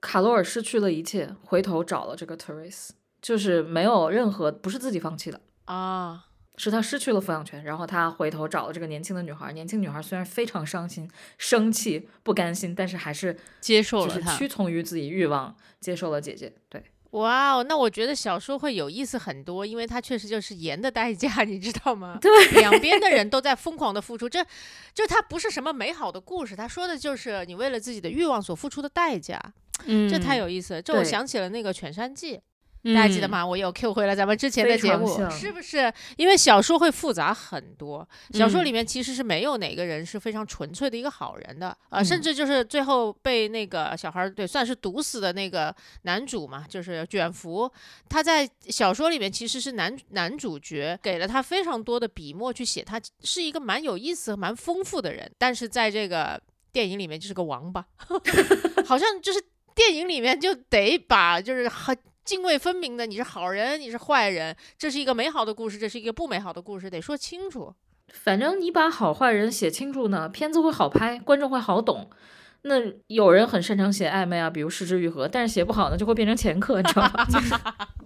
卡罗尔失去了一切，回头找了这个 Therese，就是没有任何不是自己放弃的，啊，是他失去了抚养权，然后他回头找了这个年轻的女孩。年轻女孩虽然非常伤心、生气、不甘心，但是还是接受就是。屈从于自己欲望，接受了姐姐。对哇哦，那我觉得小说会有意思很多，因为它确实就是盐的代价，你知道吗？对，两边的人都在疯狂的付出，这就它不是什么美好的故事，它说的就是你为了自己的欲望所付出的代价，嗯这太有意思了。这我想起了那个《犬山记》，嗯大家记得？吗？我有 Q 回了咱们之前的节目，是不是？因为小说会复杂很多，小说嗯里面其实是没有哪个人是非常纯粹的一个好人的，呃，嗯甚至就是最后被那个小孩儿对算是毒死的那个男主嘛，就是卷福，他在小说里面其实是男男主角，给了他非常多的笔墨去写，他是一个蛮有意思、蛮丰富的人，但是在这个电影里面就是个王八，好像就是电影里面就得把就是很。泾渭分明的，你是好人，你是坏人，这是一个美好的故事，这是一个不美好的故事，得说清楚。反正你把好坏人写清楚呢，片子会好拍，观众会好懂。那有人很擅长写暧昧啊，比如失之愈合，但是写不好呢，就会变成前科，你知道吗？就是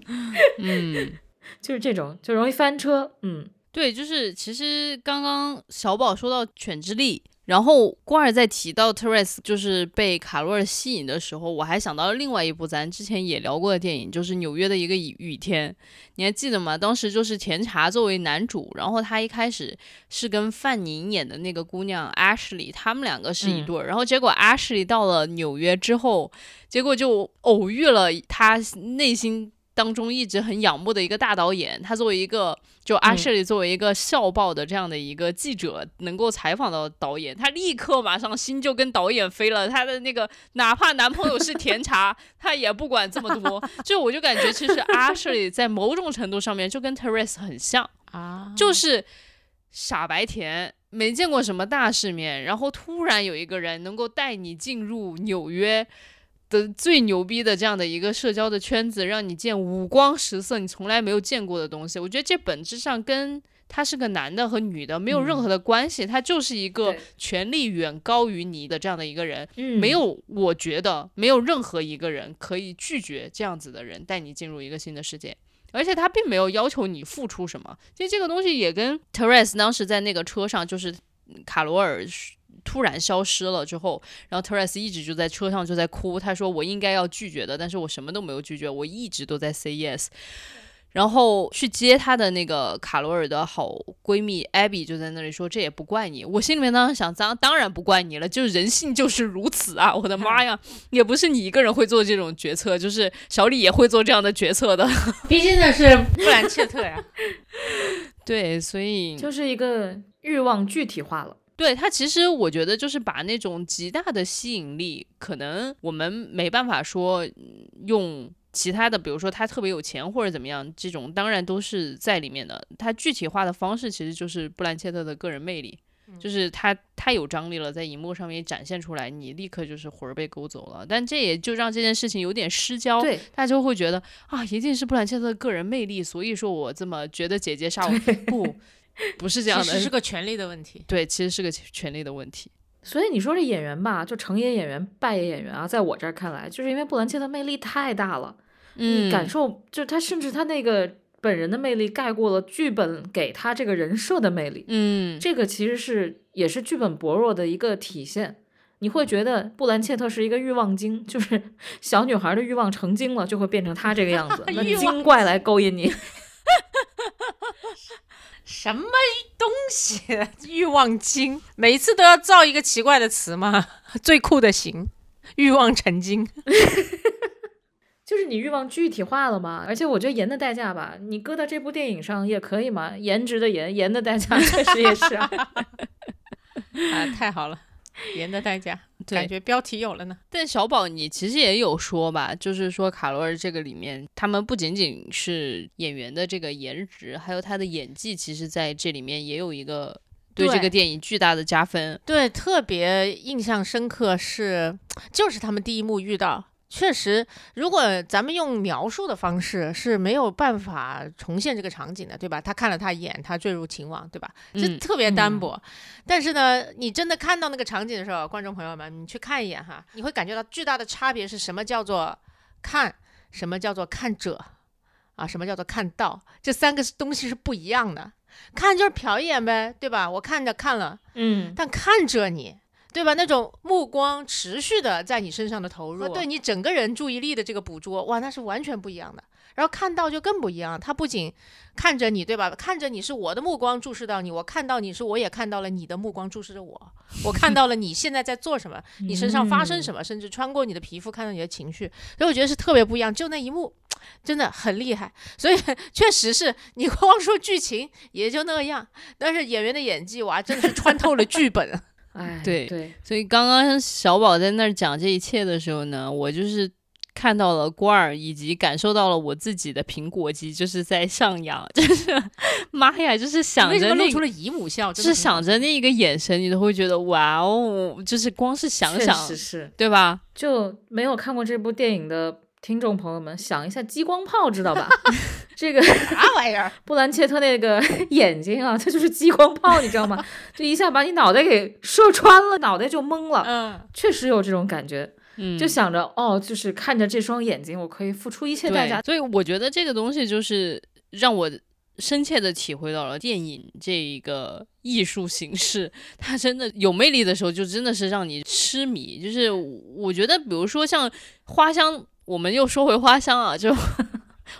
嗯，就是这种，就容易翻车。嗯，对，就是其实刚刚小宝说到犬之力，然后关儿在提到 Teres 就是被卡罗尔吸引的时候，我还想到了另外一部咱之前也聊过的电影，就是纽约的一个雨雨天，你还记得吗？当时就是甜茶作为男主，然后他一开始是跟范宁演的那个姑娘 Ashley，他们两个是一嗯对儿，然后结果 Ashley 到了纽约之后，结果就偶遇了他内心。当中一直很仰慕的一个大导演，他作为一个就嗯 Ashley 作为一个校报的这样的一个记者，能够采访到导演，他立刻马上心就跟导演飞了。他的那个哪怕男朋友是甜茶，他也不管这么多。就我就感觉，其实 Ashley 在某种程度上面就跟 Teresa 很像，啊就是傻白甜。没见过什么大世面，然后突然有一个人能够带你进入纽约的最牛逼的这样的一个社交的圈子，让你见五光十色你从来没有见过的东西。我觉得这本质上跟他是个男的和女的没有任何的关系，他就是一个权力远高于你的这样的一个人。嗯没有，我觉得没有任何一个人可以拒绝这样子的人带你进入一个新的世界。而且他并没有要求你付出什么，其实这个东西也跟 Teres 当时在那个车上，就是嗯卡罗尔突然消失了之后，然后 Teres 一直就在车上就在哭，他说我应该要拒绝的，但是我什么都没有拒绝，我一直都在 say yes。然后去接她的那个卡罗尔的好闺蜜 Abby 就在那里说：“这也不怪你。”我心里面当时想，当当然不怪你了，就是人性就是如此啊！我的妈呀，也不是你一个人会做这种决策，就是小李也会做这样的决策的。毕竟那是布兰切特呀。对，所以就是一个欲望具体化了。对他，其实我觉得就是把那种极大的吸引力，可能我们没办法说嗯用其他的，比如说他特别有钱或者怎么样，这种当然都是在里面的。他具体化的方式其实就是布兰切特的个人魅力，就是他太有张力了，在荧幕上面展现出来，你立刻就是魂儿被勾走了。但这也就让这件事情有点失焦，对，大家就会觉得啊，一定是布兰切特的个人魅力，所以说我这么觉得姐姐杀我，不，不是这样其实是。个权力的问题。对，其实是个权力的问题。所以你说这演员吧，就成也演员，败也演员啊，在我这儿看来，就是因为布兰切特魅力太大了，嗯感受就是他甚至他那个本人的魅力盖过了剧本给他这个人设的魅力，嗯，这个其实是也是剧本薄弱的一个体现。你会觉得布兰切特是一个欲望精，就是 小女孩的欲望成精了，就会变成她这个样子，那精怪来勾引你。什么东西？欲望精，每一次都要造一个奇怪的词吗？最酷的型，欲望成精。就是你欲望具体化了嘛，而且我觉得盐的代价吧，你搁到这部电影上也可以嘛，颜值的颜，盐的代价确实也是啊。啊，太好了，盐的代价，对感觉标题有了呢。但小宝，你其实也有说吧，就是说卡罗尔这个里面，他们不仅仅是演员的这个颜值，还有他的演技，其实在这里面也有一个对这个电影巨大的加分。对，特别印象深刻是，就是他们第一幕遇到。确实，如果咱们用描述的方式是没有办法重现这个场景的，对吧？他看了他一眼，他坠入情网，对吧？这嗯特别单嗯薄。但是呢，你真的看到那个场景的时候，观众朋友们，你去看一眼哈，你会感觉到巨大的差别是什么叫做看，什么叫做看者，啊，什么叫做看到，这三个东西是不一样的。看就是瞟一眼呗，对吧？我看着看了，嗯，但看着你对吧？那种目光持续的在你身上的投入，对你整个人注意力的这个捕捉，哇，那是完全不一样的。然后看到就更不一样，他不仅看着你，对吧？看着你是我的目光注视到你，我看到你是我也看到了你的目光注视着我，我看到了你现在在做什么，你身上发生什么，甚至穿过你的皮肤看到你的情绪，所以我觉得是特别不一样。就那一幕真的很厉害，所以 确实是你光说剧情也就那样，但是演员的演技哇，真的是穿透了剧本。哎，对对，所以刚刚小宝在那儿讲这一切的时候呢，我就是看到了罐儿，以及感受到了我自己的苹果肌就是在上扬，就是妈呀，就是想着那个。露出了姨母笑？就是想着那一个眼神，你都会觉得哇哦，就是光是想想。对吧？就没有看过这部电影的听众朋友们，想一下激光炮，知道吧？这个啥玩意儿？布兰切特那个 眼睛啊，它就是激光炮，你知道吗？就一下把你脑袋给射穿了，脑袋就懵了。嗯，确实有这种感觉，嗯，就想着哦，就是看着这双眼睛，我可以付出一切代价。所以我觉得这个东西就是让我深切的体会到了电影这一个艺术形式，它真的有魅力的时候，就真的是让你痴迷。就是我觉得，比如说像花香，我们又说回花香啊，就。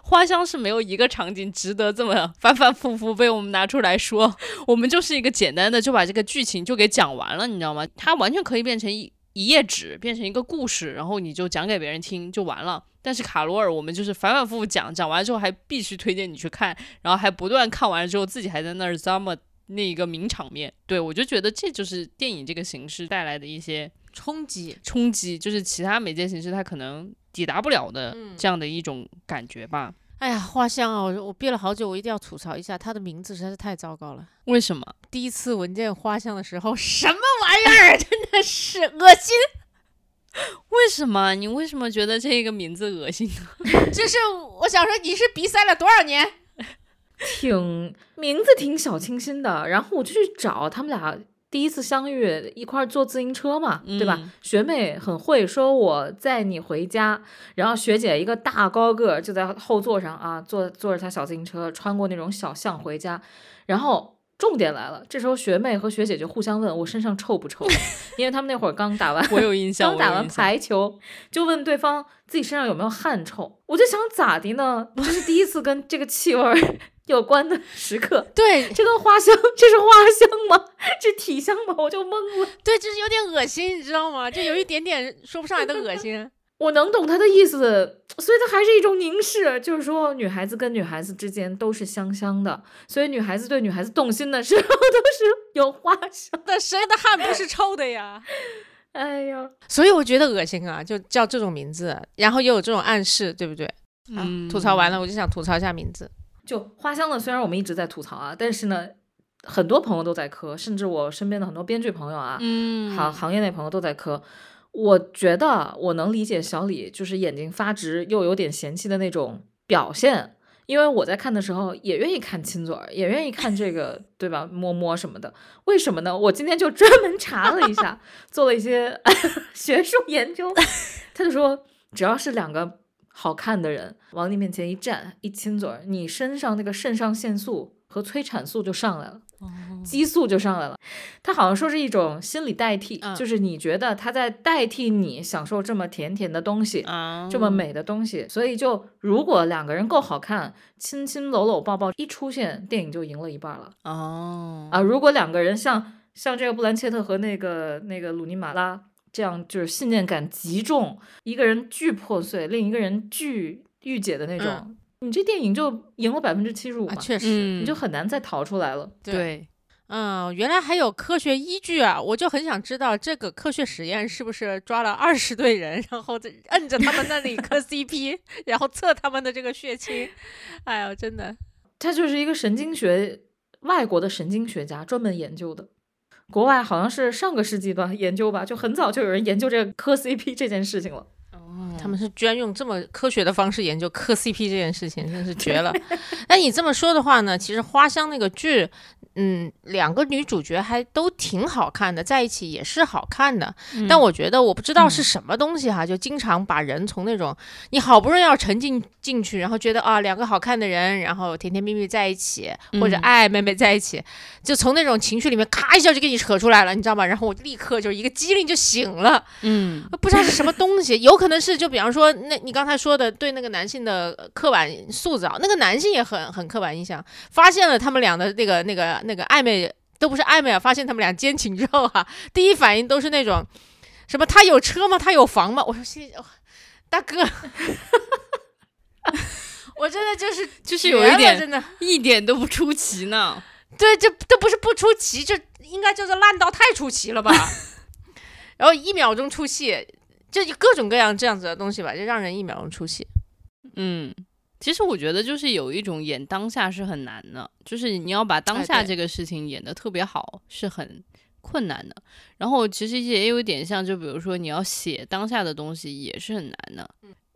花香是没有一个场景值得这么 反反复复被我们拿出来说，我们就是一个简单的就把这个剧情就给讲完了，你知道吗？它完全可以变成一一页纸，变成一个故事，然后你就讲给别人听就完了。但是卡罗尔，我们就是反反复复讲，讲完之后还必须推荐你去看，然后还不断看完了之后自己还在那儿咂摸那一个名场面。对我就觉得这就是电影这个形式带来的一些冲击。冲击，就是其他媒介形式它可能抵达不了的嗯这样的一种感觉吧。哎呀，花香啊，我我憋了好久，我一定要吐槽一下，他的名字实在是太糟糕了。为什么？第一次闻见花香的时候，什么玩意儿？真的是恶心！为什么？你为什么觉得这个名字恶心呢？就是我想说，你是鼻塞了多少年？挺名字挺小清新的，然后我就去找他们俩第一次相遇，一块儿坐自行车嘛，对吧嗯？学妹很会，说我载你回家，然后学姐一个大高个儿就在后座上啊，坐坐着她小自行车穿过那种小巷回家，然后。重点来了，这时候学妹和学姐就互相问我身上臭不臭，因为他们那会儿刚打完我有印象，刚打完排球，就问对方自己身上有没有汗臭。我就想咋的呢？这是第一次跟这个气味儿有关的时刻。对这跟花香，这是花香吗？这体香吗？我就懵了。对，就是有点恶心，你知道吗？就有一点点说不上来的恶心。我能懂他的意思，所以它还是一种凝视，就是说女孩子跟女孩子之间都是香香的，所以女孩子对女孩子动心的时候都是有花香。但谁的汗不是臭的呀？哎呀，所以我觉得恶心啊，就叫这种名字，然后又有这种暗示，对不对？啊，嗯吐槽完了，我就想吐槽一下名字。就花香呢，虽然我们一直在吐槽啊，但是呢，很多朋友都在磕，甚至我身边的很多编剧朋友啊，嗯，行行业内朋友都在磕。我觉得我能理解小李就是眼睛发直又有点嫌弃的那种表现，因为我在看的时候也愿意看亲嘴儿，也愿意看这个，对吧？摸摸什么的。为什么呢？我今天就专门查了一下，做了一些 学术研究。他就说，只要是两个好看的人往你面前一站，一亲嘴儿，你身上那个肾上腺素和催产素就上来了。激素就上来了，他好像说是一种心理代替，嗯就是你觉得他在代替你享受这么甜甜的东西，啊，这么美的东西，所以就如果两个人够好看，亲亲搂搂抱抱一出现，电影就赢了一半了哦啊！如果两个人像像这个布兰切特和那个那个鲁尼马拉这样，就是信念感极重，一个人巨破碎，另一个人巨御姐的那种，你这电影就赢了百分之七十五啊，嘛，确实，嗯，你就很难再逃出来了。对，嗯，原来还有科学依据啊！我就很想知道这个科学实验是不是抓了二十对人，然后在摁着他们那里磕 CP，然后测他们的这个血清。哎呦，真的，他就是一个神经学，外国的神经学家专门研究的。国外好像是上个世纪吧研究吧，就很早就有人研究这个磕 CP 这件事情了。哦他们是居然用这么科学的方式研究磕 CP 这件事情，真是绝了。那你这么说的话呢，其实花香那个剧，嗯，两个女主角还都挺好看的，在一起也是好看的。嗯但我觉得我不知道是嗯什么东西哈，就经常把人从那种你好不容易要沉浸进去，然后觉得啊两个好看的人，然后甜甜蜜蜜在一起，或者嗯爱爱妹妹在一起，就从那种情绪里面咔一下就给你扯出来了，你知道吗？然后我立刻就一个机灵就醒了。嗯不知道是什么东西，有可能是就比方说，那你刚才说的对那个男性的呃刻板塑造，那个男性也很很刻板印象，发现了他们俩的那个那个那个暧昧都不是暧昧啊，发现他们俩奸情之后啊，第一反应都是那种什么他有车吗？他有房吗？我说心里、哦、大哥，我真的就是就是有一点真的一点都不出奇呢。对，这这不是不出奇，这应该叫做烂到太出奇了吧？然后一秒钟出戏，这就各种各样这样子的东西吧，就让人一秒钟出戏。嗯，其实我觉得就是有一种演当下是很难的，就是你要把当下这个事情演得特别好是很困难的。然后其实也有一点像，就比如说你要写当下的东西也是很难的。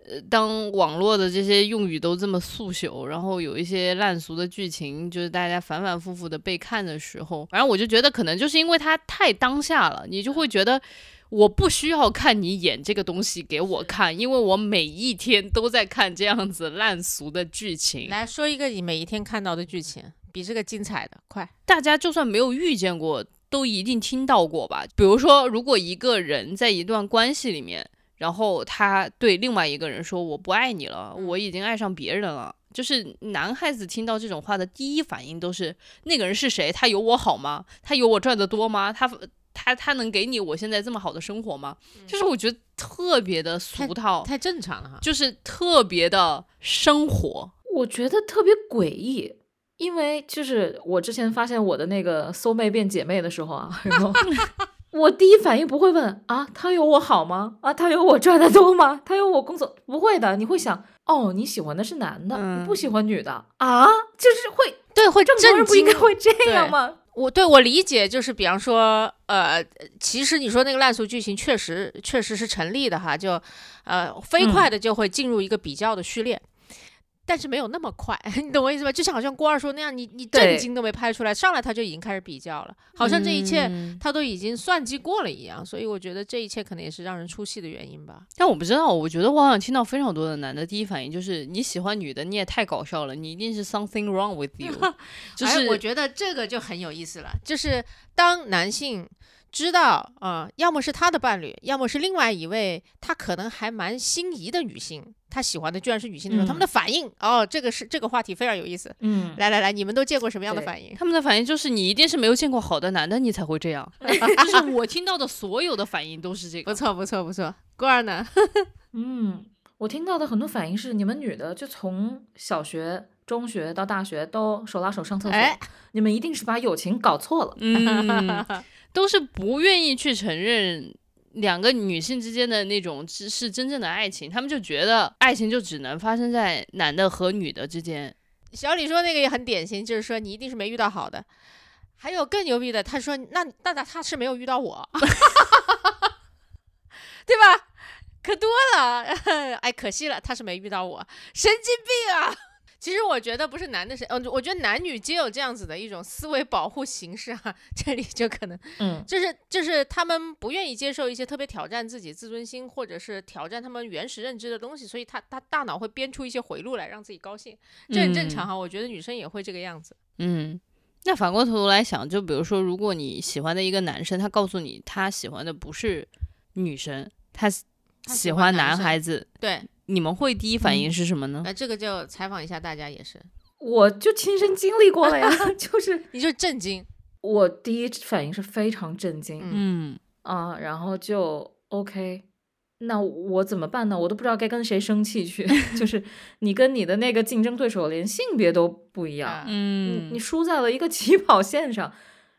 呃，当网络的这些用语都这么速朽，然后有一些烂俗的剧情，就是大家反反复复的被看的时候，反正我就觉得可能就是因为它太当下了，你就会觉得我不需要看你演这个东西给我看，因为我每一天都在看这样子烂俗的剧情。来说一个你每一天看到的剧情，比这个精彩的，快！大家就算没有遇见过，都一定听到过吧？比如说，如果一个人在一段关系里面，然后他对另外一个人说“我不爱你了，我已经爱上别人了”，就是男孩子听到这种话的第一反应都是那个人是谁？他有我好吗？他有我赚的多吗？他他他能给你我现在这么好的生活吗？就是我觉得特别的俗套，太正常了哈。就是特别的生活。我觉得特别诡异，因为就是我之前发现我的那个搜妹变姐妹的时候啊，然后我第一反应不会问啊，他有我好吗？啊，他有我赚的多吗？他有我工作不会的，你会想哦，你喜欢的是男的，嗯你不喜欢女的啊，就是会对，会正常人不应该。会这样吗？我对我理解就是，比方说，呃，其实你说那个烂俗剧情确实确实是成立的哈，就呃飞快的就会进入一个比较的序列。但是没有那么快，你懂我意思吧？就像好像郭二说那样，你你震惊都没拍出来，上来他就已经开始比较了，好像这一切嗯他都已经算计过了一样。所以我觉得这一切可能也是让人出戏的原因吧。但我不知道，我觉得我好像听到非常多的男的第一反应就是你喜欢女的，你也太搞笑了，你一定是 something wrong with you，就是、哎，我觉得这个就很有意思了，就是当男性知道啊、呃要么是他的伴侣，要么是另外一位他可能还蛮心仪的女性，他喜欢的居然是女性的时候，他们的反应哦，这个是这个话题非常有意思。嗯，来来来，你们都见过什么样的反应？他们的反应就是你一定是没有见过好的男的，你才会这样。就是我听到的所有的反应都是这个。不错不错不错，郭二呢？嗯，我听到的很多反应是，你们女的就从小学、中学到大学都手拉手上厕所，哎你们一定是把友情搞错了。嗯，都是不愿意去承认两个女性之间的那种是是真正的爱情，他们就觉得爱情就只能发生在男的和女的之间。小李说那个也很典型，就是说你一定是没遇到好的。还有更牛逼的，他说那那那他是没有遇到我，对吧？可多了，哎，可惜了，他是没遇到我，神经病啊！其实我觉得不是男的是，嗯，我觉得男女皆有这样子的一种思维保护形式啊，这里就可能嗯，就是就是他们不愿意接受一些特别挑战自己自尊心或者是挑战他们原始认知的东西，所以他他大脑会编出一些回路来让自己高兴，这很正常哈。我觉得女生也会这个样子。嗯，那反过头来想，就比如说，如果你喜欢的一个男生，他告诉你他喜欢的不是女生，他喜欢男孩子，对，你们会第一反应嗯是什么呢？那这个就采访一下大家也是，我就亲身经历过了呀，就是你就震惊，我第一反应是非常震惊嗯嗯啊、然后就 OK，那我怎么办呢？我都不知道该跟谁生气去。就是你跟你的那个竞争对手连性别都不一样，嗯你输在了一个起跑线上。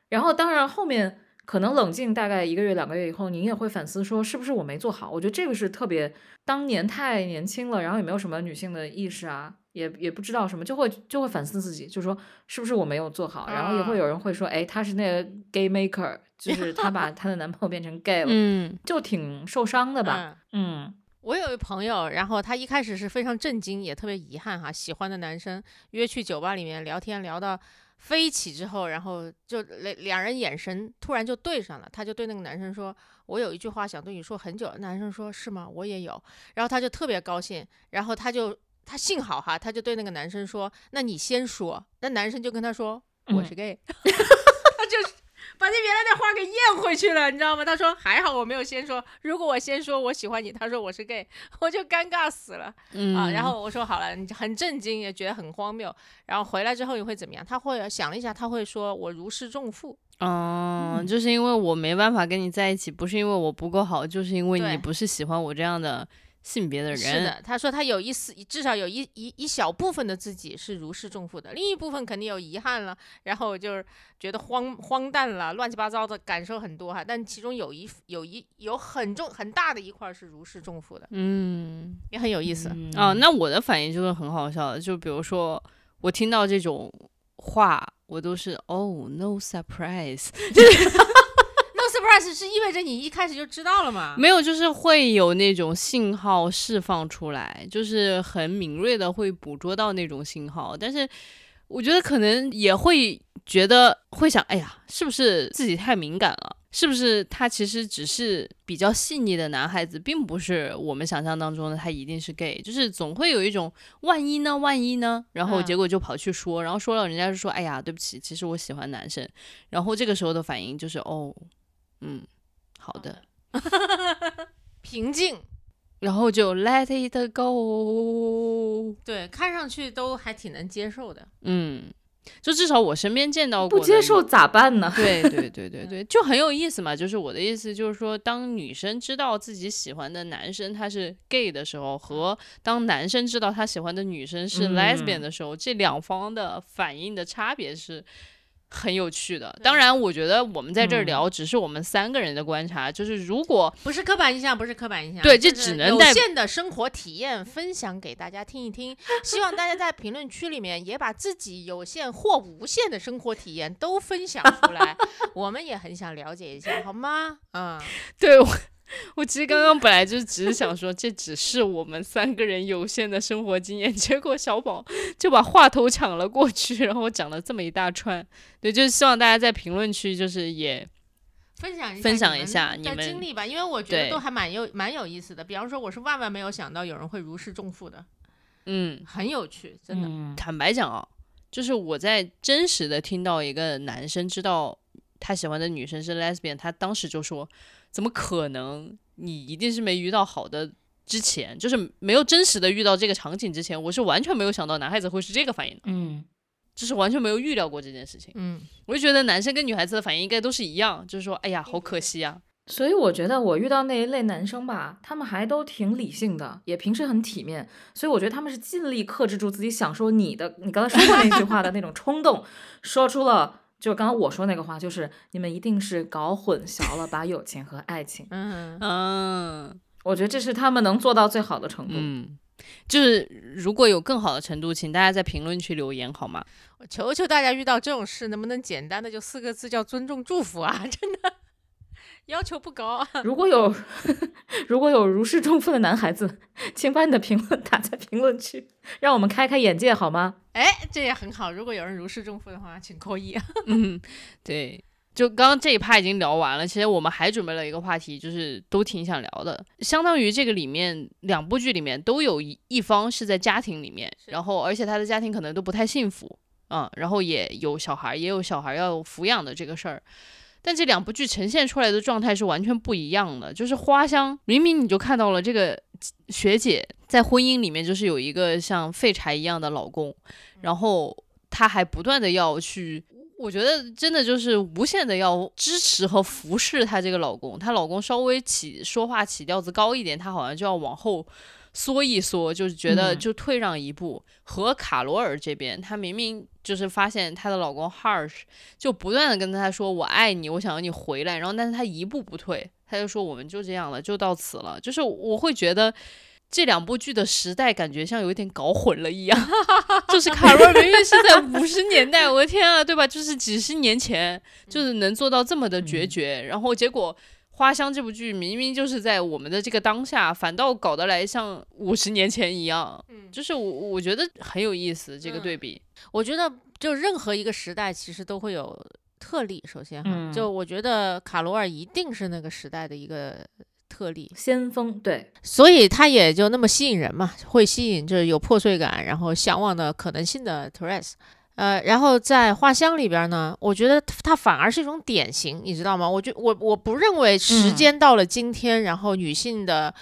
然后当然后面可能冷静大概一个月两个月以后，你也会反思说是不是我没做好。我觉得这个是特别当年太年轻了，然后也没有什么女性的意识啊，也也不知道什么，就会就会反思自己，就说是不是我没有做好。然后也会有人会说，哎，他是那个 gay maker，就是他把他的男朋友变成 gay 了，嗯就挺受伤的吧？嗯嗯我有一朋友，然后他一开始是非常震惊，也特别遗憾哈，喜欢的男生约去酒吧里面聊天，聊到飞起之后，然后就两两人眼神突然就对上了，他就对那个男生说：“我有一句话想对你说很久。”男生说：“是吗？我也有。”然后他就特别高兴，然后他就他幸好哈，他就对那个男生说：“那你先说。”那男生就跟他说：“我是 gay。他就把那原来的话给咽回去了，你知道吗？他说：“还好我没有先说，如果我先说我喜欢你，他说我是 gay，我就尴尬死了。”嗯啊，然后我说好了，你很震惊，也觉得很荒谬。然后回来之后你会怎么样？他会想了一下，他会说我如释重负。嗯，就是因为我没办法跟你在一起，不是因为我不够好，就是因为你不是喜欢我这样的性别的人。是的，他说他有一丝，至少有一一一小部分的自己是如释重负的，另一部分肯定有遗憾了，然后就是觉得荒荒诞了，乱七八糟的感受很多哈。但其中有一有一有很重很大的一块是如释重负的，嗯，也很有意思。啊，那我的反应就是很好笑的，就比如说我听到这种话，我都是哦，no surprise，No surprise 是意味着你一开始就知道了嘛？没有，就是会有那种信号释放出来，就是很敏锐的会捕捉到那种信号，但是我觉得可能也会觉得会想，哎呀，是不是自己太敏感了？是不是他其实只是比较细腻的男孩子，并不是我们想象当中的他一定是 gay，就是总会有一种万一呢，万一呢，然后嗯结果就跑去说，然后说了人家就说，哎呀，对不起，其实我喜欢男生，然后这个时候的反应就是，哦，嗯，好的。平静，然后就 let it go，对，看上去都还挺能接受的。嗯，就至少我身边见到过不接受咋办呢？对对对对 对，就很有意思嘛。就是我的意思，就是说，当女生知道自己喜欢的男生他是 gay 的时候，和当男生知道他喜欢的女生是嗯 lesbian 的时候，这两方的反应的差别是很有趣的。当然，我觉得我们在这儿嗯聊只是我们三个人的观察，就是如果不是刻板印象，不是刻板印象，对这就只能有限的生活体验分享给大家听一听。希望大家在评论区里面也把自己有限或无限的生活体验都分享出来，我们也很想了解一下，好吗？嗯，对我，我其实刚刚本来就只是想说，这只是我们三个人有限的生活经验，结果小宝就把话头抢了过去，然后讲了这么一大串。对，就是希望大家在评论区就是也分享一下分享你一下们你们的经历吧，因为我觉得都还蛮有蛮有意思的。比方说，我是万万没有想到有人会如释重负的，嗯，很有趣，真的。嗯坦白讲啊，就是我在真实的听到一个男生知道他喜欢的女生是 lesbian，他当时就说：“怎么可能？你一定是没遇到好的。”之前就是没有真实的遇到这个场景之前，我是完全没有想到男孩子会是这个反应的，嗯，就是完全没有预料过这件事情。嗯，我就觉得男生跟女孩子的反应应该都是一样，就是说，哎呀，好可惜啊。所以我觉得我遇到那一类男生吧，他们还都挺理性的，也平时很体面，所以我觉得他们是尽力克制住自己想说你的，你刚才说过那句话的那种冲动，说出了。就刚刚我说那个话，就是你们一定是搞混淆了，把友情和爱情。嗯，嗯我觉得这是他们能做到最好的程度。嗯，就是如果有更好的程度，请大家在评论区留言好吗？我求求大家，遇到这种事能不能简单的就四个字叫尊重祝福啊？真的要求不高啊。如果有 如果有如释重负的男孩子，请把你的评论打在评论区，让我们开开眼界好吗？哎，这也很好。如果有人如释重负的话，请扣一。嗯，对。就刚刚这一趴已经聊完了，其实我们还准备了一个话题，就是都挺想聊的。相当于这个里面两部剧里面都有一一方是在家庭里面，然后而且他的家庭可能都不太幸福，嗯，然后也有小孩，也有小孩要抚养的这个事儿。但这两部剧呈现出来的状态是完全不一样的。就是花香，明明你就看到了这个学姐在婚姻里面就是有一个像废柴一样的老公，然后她还不断的要去，我觉得真的就是无限的要支持和服侍她这个老公。她老公稍微起说话起调子高一点，她好像就要往后。缩一缩，就是觉得嗯就退让一步。和卡罗尔这边，她明明就是发现她的老公 Harsh 就不断的跟她说我爱你，我想要你回来，然后但是她一步不退，她就说我们就这样了，就到此了。就是我会觉得这两部剧的时代感觉像有一点搞混了一样，就是卡罗尔明明是在五十年代，我的天啊，对吧？就是几十年前，就是能做到这么的决绝，然后结果。花香》这部剧明明就是在我们的这个当下，反倒搞得来像五十年前一样，嗯就是我我觉得很有意思这个嗯对比。我觉得就任何一个时代其实都会有特例。首先哈，嗯就我觉得卡罗尔一定是那个时代的一个特例，先锋对，所以他也就那么吸引人嘛，会吸引就是有破碎感，然后向往的可能性的 Therese。呃，然后在花香里边呢，我觉得它反而是一种典型，你知道吗？我觉我我不认为时嗯间到了今天，然后女性的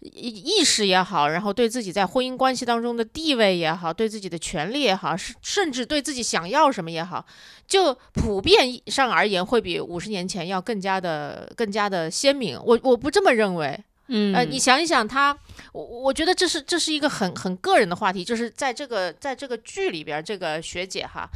意意识也好，然后对自己在婚姻关系当中的地位也好，对自己的权利也好，甚甚至对自己想要什么也好，就普遍上而言，会比五十年前要更加的更加的鲜明。我我不这么认为，嗯呃，你想一想他，我我觉得这是这是一个很很个人的话题，就是在这个在这个剧里边，这个学姐哈，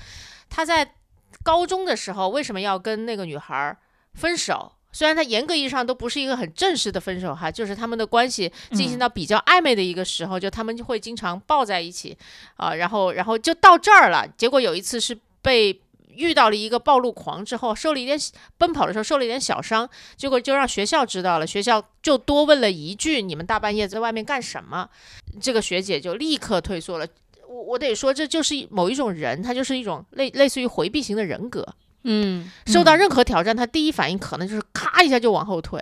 她在高中的时候为什么要跟那个女孩儿分手？虽然她严格意义上都不是一个很正式的分手哈，就是他们的关系进行嗯到比较暧昧的一个时候，就他们就会经常抱在一起啊，然后然后就到这儿了。结果有一次是被遇到了一个暴露狂之后，受了一点奔跑的时候受了一点小伤，结果就让学校知道了，学校就多问了一句：“你们大半夜在外面干什么？”这个学姐就立刻退缩了。我我得说，这就是某一种人，他就是一种类类似于回避型的人格。嗯受到任何挑战，他第一反应可能就是咔一下就往后退。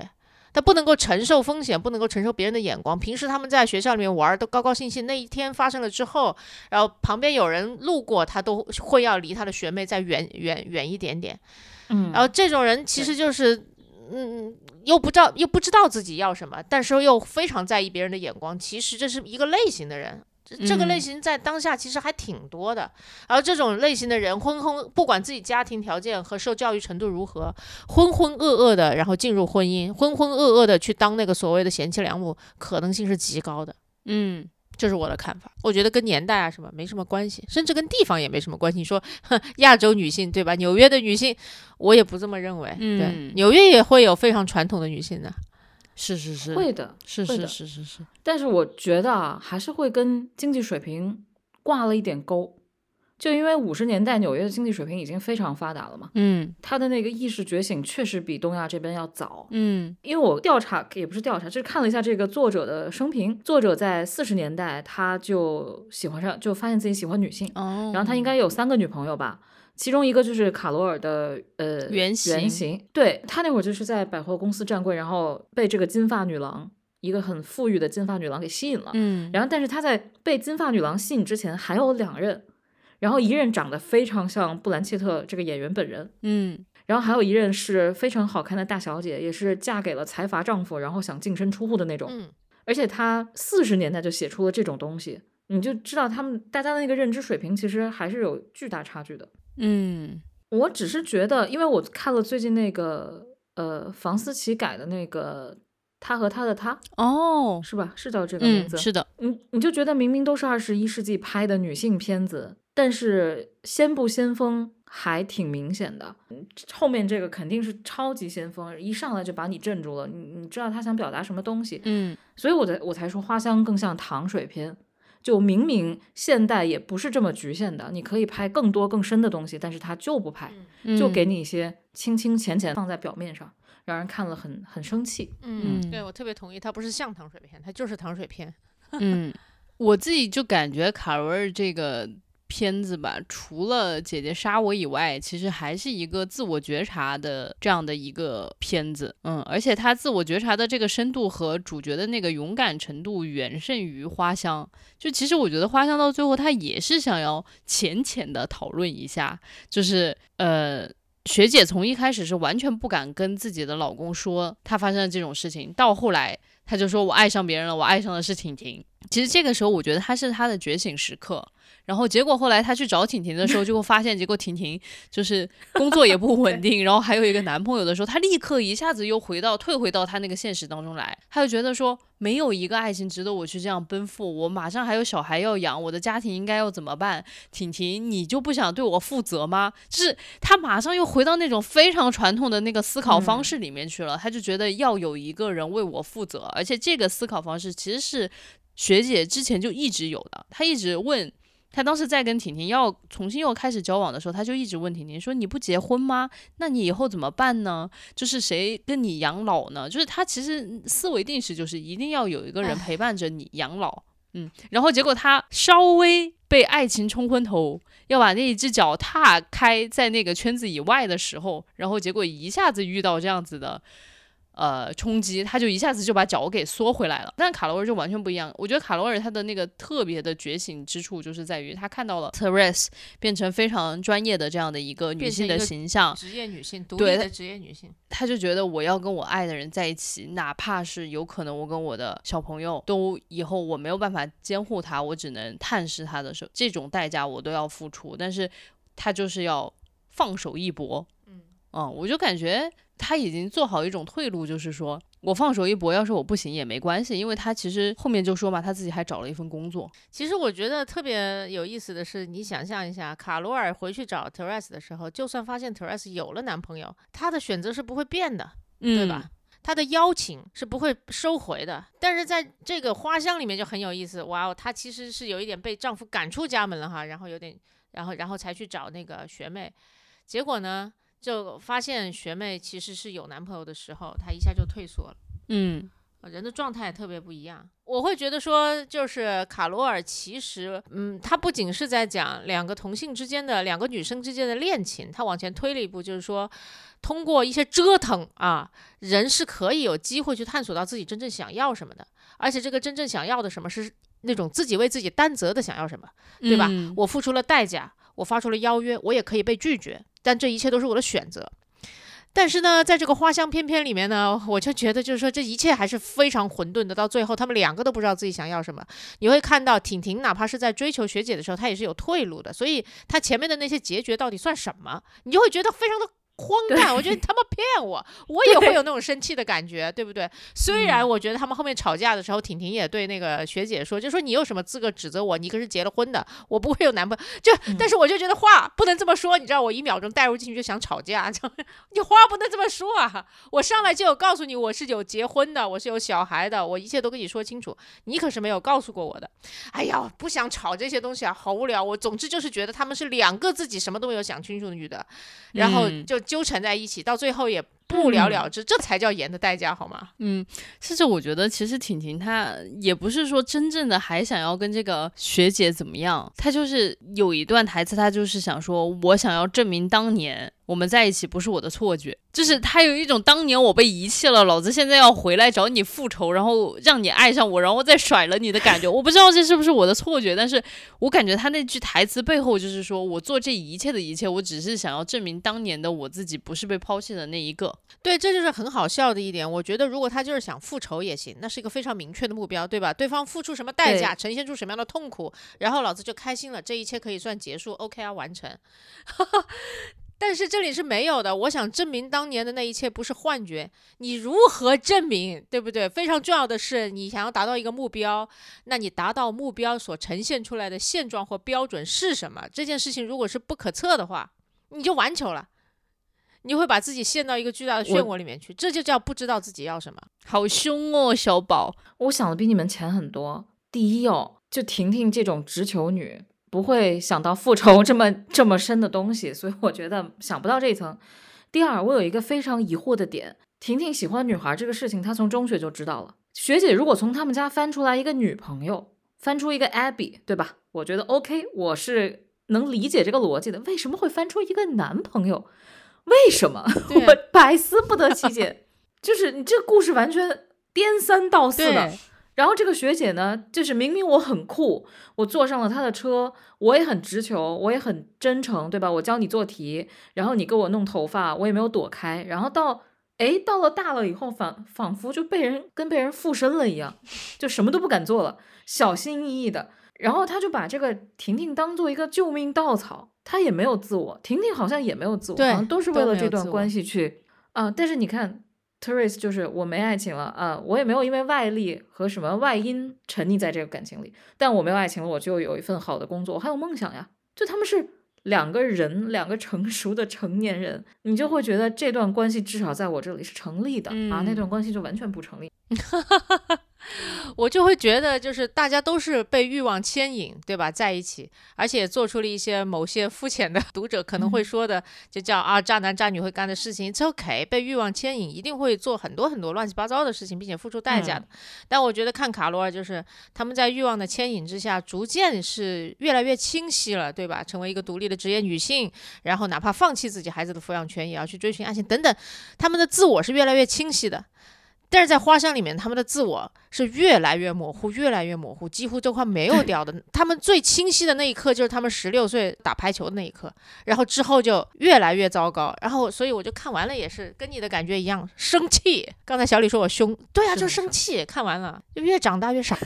他不能够承受风险，不能够承受别人的眼光。平时他们在学校里面玩儿都高高兴兴，那一天发生了之后，然后旁边有人路过，他都会要离他的学妹再远远远一点点。嗯，然后这种人其实就是，嗯，又不知道又不知道自己要什么，但是又非常在意别人的眼光。其实这是一个类型的人，这这个类嗯型在当下其实还挺多的。然后这种类型的人，浑浑不管自己家庭条件和受教育程度如何，浑浑噩噩的，然后进入婚姻，浑浑噩噩的去当那个所谓的贤妻良母，可能性是极高的。嗯这是我的看法，我觉得跟年代啊什么没什么关系，甚至跟地方也没什么关系。你说，哼，亚洲女性对吧？纽约的女性，我也不这么认为。嗯对，纽约也会有非常传统的女性的。是是是，会的，是是是是是，但是我觉得啊，还是会跟经济水平挂了一点钩。就因为五十年代纽约的经济水平已经非常发达了嘛，嗯他的那个意识觉醒确实比东亚这边要早。嗯因为我调查也不是调查，就是看了一下这个作者的生平。作者在四十年代他就喜欢上，就发现自己喜欢女性，哦，然后他应该有三个女朋友吧，其中一个就是卡罗尔的呃原型原型。对他那会儿就是在百货公司站柜，然后被这个金发女郎，一个很富裕的金发女郎给吸引了。嗯然后，但是他在被金发女郎吸引之前还有两任，然后一任长得非常像布兰切特这个演员本人，嗯然后还有一任是非常好看的大小姐，也是嫁给了财阀丈夫，然后想净身出户的那种。嗯而且他四十年代就写出了这种东西，你就知道他们大家的那个认知水平其实还是有巨大差距的。嗯我只是觉得，因为我看了最近那个呃房思琪改的那个《他和他的他》，哦，是吧？是叫这个名字。嗯是的，你你就觉得明明都是二十一世纪拍的女性片子，但是先不先锋还挺明显的。嗯后面这个肯定是超级先锋，一上来就把你镇住了，你你知道他想表达什么东西，嗯所以我才我才说花香更像糖水片。就明明现代也不是这么局限的，你可以拍更多更深的东西，但是他就不拍，就给嗯你一些清清浅浅放在表面上，让人看了很很生气。嗯，嗯对我特别同意，它不是像糖水片，它就是糖水片。嗯，我自己就感觉卡罗尔这个片子吧，除了姐姐杀我以外，其实还是一个自我觉察的这样的一个片子。嗯，而且他自我觉察的这个深度和主角的那个勇敢程度远胜于花香。就其实我觉得花香到最后，他也是想要浅浅的讨论一下，就是呃。学姐从一开始是完全不敢跟自己的老公说她发生了这种事情，到后来她就说我爱上别人了，我爱上的是婷婷。其实这个时候，我觉得她是她的觉醒时刻。然后结果后来他去找婷婷的时候，就会发现，结果婷婷就是工作也不稳定，然后还有一个男朋友的时候，他立刻一下子又回到退回到他那个现实当中来，他就觉得说没有一个爱情值得我去这样奔赴，我马上还有小孩要养，我的家庭应该要怎么办？婷婷，你就不想对我负责吗？就是他马上又回到那种非常传统的那个思考方式里面去了，他就觉得要有一个人为我负责，而且这个思考方式其实是学姐之前就一直有的，她一直问他当时在跟婷婷要重新又开始交往的时候，他就一直问婷婷说：“你不结婚吗？那你以后怎么办呢？就是谁跟你养老呢？就是他其实思维定式就是一定要有一个人陪伴着你养老。”嗯，然后结果他稍微被爱情冲昏头，要把那一只脚踏开在那个圈子以外的时候，然后结果一下子遇到这样子的。呃，冲击，他就一下子就把脚给缩回来了。但卡罗尔就完全不一样。我觉得卡罗尔他的那个特别的觉醒之处，就是在于他看到了 Therese 变成非常专业的这样的一个女性的形象，职业女性，独对立的职业女性。他就觉得我要跟我爱的人在一起，哪怕是有可能我跟我的小朋友都以后我没有办法监护他，我只能探视他的时候，这种代价我都要付出。但是他就是要放手一搏。嗯嗯，我就感觉他已经做好一种退路，就是说我放手一搏，要是我不行也没关系，因为他其实后面就说嘛，他自己还找了一份工作。其实我觉得特别有意思的是，你想象一下，卡罗尔回去找 Teresa 的时候，就算发现 Teresa 有了男朋友，她的选择是不会变的，嗯，对吧？？她的邀请是不会收回的。但是在这个花香里面就很有意思，哇哦，她其实是有一点被丈夫赶出家门了哈，然后有点，然后然后才去找那个学妹，结果呢，就发现学妹其实是有男朋友的时候，她一下就退缩了。嗯呃人的状态特别不一样。我会觉得说，就是卡罗尔其实，嗯，他不仅是在讲两个同性之间的、两个女生之间的恋情，他往前推了一步，就是说，通过一些折腾啊，人是可以有机会去探索到自己真正想要什么的，而且这个真正想要的什么是那种自己为自己担责的想要什么，对吧？嗯我付出了代价，我发出了邀约，我也可以被拒绝，但这一切都是我的选择。但是呢，在这个花香翩翩里面呢，我就觉得就是说这一切还是非常混沌的。到最后，他们两个都不知道自己想要什么。你会看到婷婷，哪怕是在追求学姐的时候，她也是有退路的。所以她前面的那些结局到底算什么？你就会觉得非常的荒诞。我觉得你他们骗我，我也会有那种生气的感觉，对不对？虽然我觉得他们后面吵架的时候，婷婷也对那个学姐说，就说你有什么资格指责我？你可是结了婚的，我不会有男朋友。就，但是我就觉得话不能这么说，你知道，我一秒钟带入进去就想吵架，就你话不能这么说啊！我上来就有告诉你我是有结婚的，我是有小孩的，我一切都跟你说清楚，你可是没有告诉过我的。哎呀，不想吵这些东西啊，好无聊。我总之就是觉得他们是两个自己什么都没有想清楚的女的，然后嗯就纠缠在一起，到最后也不了了之，这才叫盐的代价，好吗？嗯，甚至我觉得其实婷婷她也不是说真正的还想要跟这个学姐怎么样，她就是有一段台词，她就是想说，我想要证明当年我们在一起不是我的错觉，就是她有一种当年我被遗弃了，老子现在要回来找你复仇，然后让你爱上我，然后再甩了你的感觉。我不知道这是不是我的错觉，但是我感觉她那句台词背后就是说我做这一切的一切，我只是想要证明当年的我自己不是被抛弃的那一个。对，这就是很好笑的一点。我觉得，如果他就是想复仇也行，那是一个非常明确的目标，对吧？对方付出什么代价，呈现出什么样的痛苦，然后老子就开心了，这一切可以算结束，OK 啊，完成。但是这里是没有的。我想证明当年的那一切不是幻觉，你如何证明，对不对？非常重要的是，你想要达到一个目标，那你达到目标所呈现出来的现状或标准是什么？这件事情如果是不可测的话，你就完球了。你会把自己陷到一个巨大的漩涡里面去，这就叫不知道自己要什么。好凶哦，小宝。我想的比你们浅很多。第一哦，就婷婷这种直球女不会想到复仇这么这么深的东西，所以我觉得想不到这一层。第二，我有一个非常疑惑的点，婷婷喜欢女孩这个事情，她从中学就知道了。学姐如果从他们家翻出来一个女朋友，翻出一个 Abby，对吧？我觉得 OK，我是能理解这个逻辑的。为什么会翻出一个男朋友？为什么？我百思不得其解。就是你这个故事完全颠三倒四的。然后这个学姐呢，就是明明我很酷，我坐上了她的车，我也很直球，我也很真诚，对吧？我教你做题，然后你给我弄头发，我也没有躲开。然后到哎，到了大了以后，仿仿佛就被人跟被人附身了一样，就什么都不敢做了，小心翼翼的。然后他就把这个婷婷当做一个救命稻草，他也没有自我，婷婷好像也没有自我，好像都是为了这段关系去啊、但是你看 Therese 就是我没爱情了啊、我也没有因为外力和什么外因沉溺在这个感情里，但我没有爱情了，我就有一份好的工作，我还有梦想呀。就他们是两个人，两个成熟的成年人，你就会觉得这段关系至少在我这里是成立的、啊，那嗯段关系就完全不成立。我就会觉得，就是大家都是被欲望牵引，对吧？在一起，而且做出了一些某些肤浅的读者可能会说的，就叫啊渣男渣女会干的事情。It's OK，被欲望牵引，一定会做很多很多乱七八糟的事情，并且付出代价的。但我觉得看卡罗尔，就是他们在欲望的牵引之下，逐渐是越来越清晰了，对吧？成为一个独立的职业女性，然后哪怕放弃自己孩子的抚养权，也要去追寻爱情等等，他们的自我是越来越清晰的。但是在花香里面，他们的自我是越来越模糊，越来越模糊，几乎都快没有掉的。他们最清晰的那一刻，就是他们十六岁打排球的那一刻，然后之后就越来越糟糕。然后，所以我就看完了，也是跟你的感觉一样，生气。刚才小李说我凶，对啊，就是生气。看完了，就越长大越傻。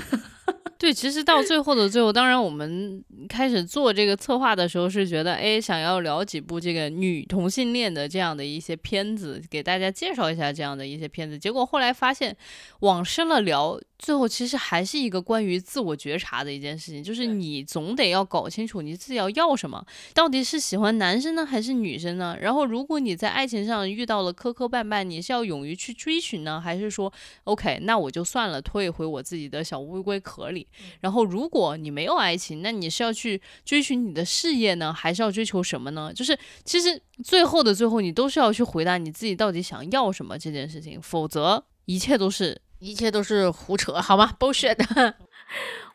对，其实到最后的最后，当然我们开始做这个策划的时候是觉得，哎，想要聊几部这个女同性恋的这样的一些片子，给大家介绍一下这样的一些片子。结果后来发现，往深了聊。最后其实还是一个关于自我觉察的一件事情，就是你总得要搞清楚你自己要要什么，到底是喜欢男生呢还是女生呢？然后如果你在爱情上遇到了磕磕绊绊，你是要勇于去追寻呢，还是说 OK，那我就算了，退回我自己的小乌龟壳里？然后如果你没有爱情，那你是要去追寻你的事业呢，还是要追求什么呢？就是其实最后的最后，你都是要去回答你自己到底想要什么这件事情，否则一切都是。一切都是胡扯，好吗？bullshit。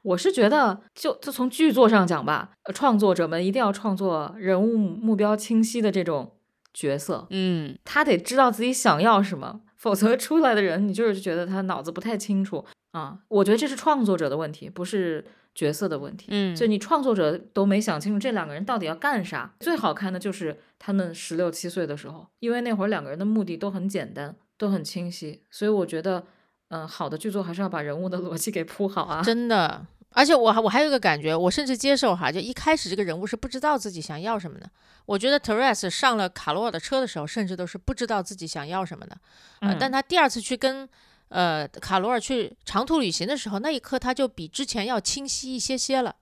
我是觉得，就就从剧作上讲吧，创作者们一定要创作人物目标清晰的这种角色。嗯，他得知道自己想要什么，否则出来的人，你就是觉得他脑子不太清楚啊。我觉得这是创作者的问题，不是角色的问题。嗯，就你创作者都没想清楚这两个人到底要干啥。最好看的就是他们十六七岁的时候，因为那会儿两个人的目的都很简单，都很清晰，所以我觉得。嗯，好的剧作还是要把人物的逻辑给铺好啊！真的，而且我还我还有一个感觉，我甚至接受哈，就一开始这个人物是不知道自己想要什么的。我觉得 Teresa 上了卡罗尔的车的时候，甚至都是不知道自己想要什么的。嗯，但他第二次去跟呃卡罗尔去长途旅行的时候，那一刻他就比之前要清晰一些些了。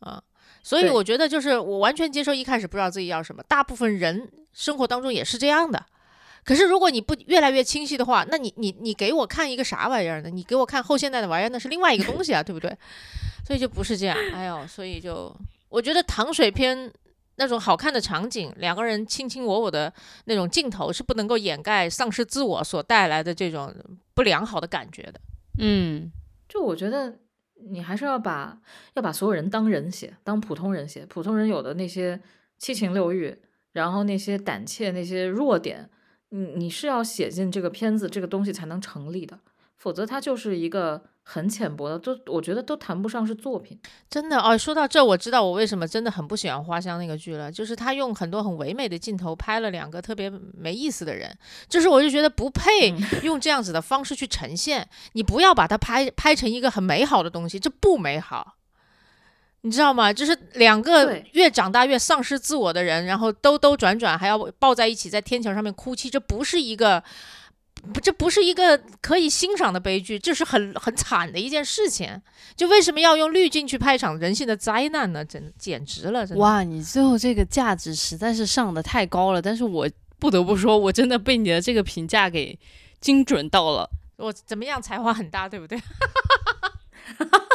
啊，所以我觉得就是我完全接受一开始不知道自己要什么，大部分人生活当中也是这样的。可是，如果你不越来越清晰的话，那你你你给我看一个啥玩意儿呢？你给我看后现代的玩意儿，那是另外一个东西啊，对不对？所以就不是这样。哎呦，所以就我觉得糖水片那种好看的场景，两个人卿卿我我的那种镜头，是不能够掩盖丧失自我所带来的这种不良好的感觉的。嗯，就我觉得你还是要把要把所有人当人写，当普通人写，普通人有的那些七情六欲，然后那些胆怯，那些弱点。你你是要写进这个片子这个东西才能成立的，否则它就是一个很浅薄的，都我觉得都谈不上是作品。真的哦，说到这，我知道我为什么真的很不喜欢花香那个剧了，就是他用很多很唯美的镜头拍了两个特别没意思的人，就是我就觉得不配 用这样子的方式去呈现。你不要把它拍拍成一个很美好的东西，这不美好。你知道吗？就是两个越长大越丧失自我的人，然后兜兜转转还要抱在一起在天桥上面哭泣，这不是一个不，这不是一个可以欣赏的悲剧，这是很很惨的一件事情。就为什么要用滤镜去拍一场人性的灾难呢？真简直了！哇，你最后这个价值实在是上的太高了，但是我不得不说，我真的被你的这个评价给精准到了。我怎么样？才华很大，对不对？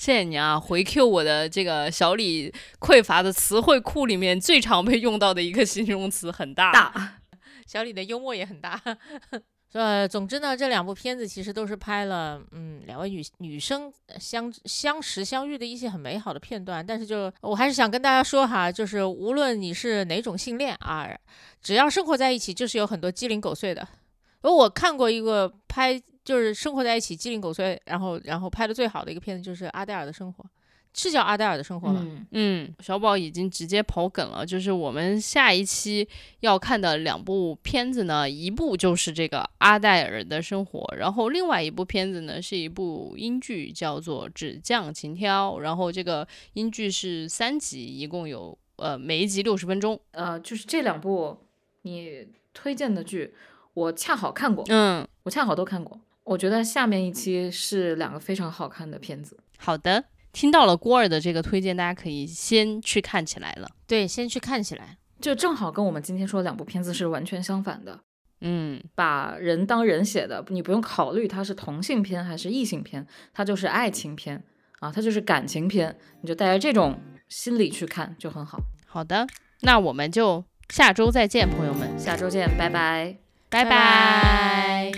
谢谢你啊！回 Q 我的这个小李匮乏的词汇库里面最常被用到的一个形容词，很大。大，小李的幽默也很大。呃，总之呢，这两部片子其实都是拍了，嗯，两位女女生相相识相遇的一些很美好的片段。但是，就我还是想跟大家说哈，就是无论你是哪种性恋啊，只要生活在一起，就是有很多鸡零狗碎的。而我看过一个拍。就是生活在一起鸡零狗碎，然后然后拍的最好的一个片子就是阿黛尔的生活，是叫阿黛尔的生活吗？嗯，小宝已经直接跑梗了，就是我们下一期要看的两部片子呢，一部就是这个阿黛尔的生活，然后另外一部片子呢是一部英剧，叫做《纸匠情挑》，然后这个英剧是三集，一共有呃每一集六十分钟，呃，就是这两部你推荐的剧，我恰好看过，嗯，我恰好都看过。我觉得下面一期是两个非常好看的片子。好的，听到了郭儿的这个推荐，大家可以先去看起来了。对，先去看起来，就正好跟我们今天说的两部片子是完全相反的。嗯，把人当人写的，你不用考虑它是同性片还是异性片，它就是爱情片啊，它就是感情片，你就带着这种心理去看就很好。好的，那我们就下周再见，朋友们，下周见，拜拜。拜拜拜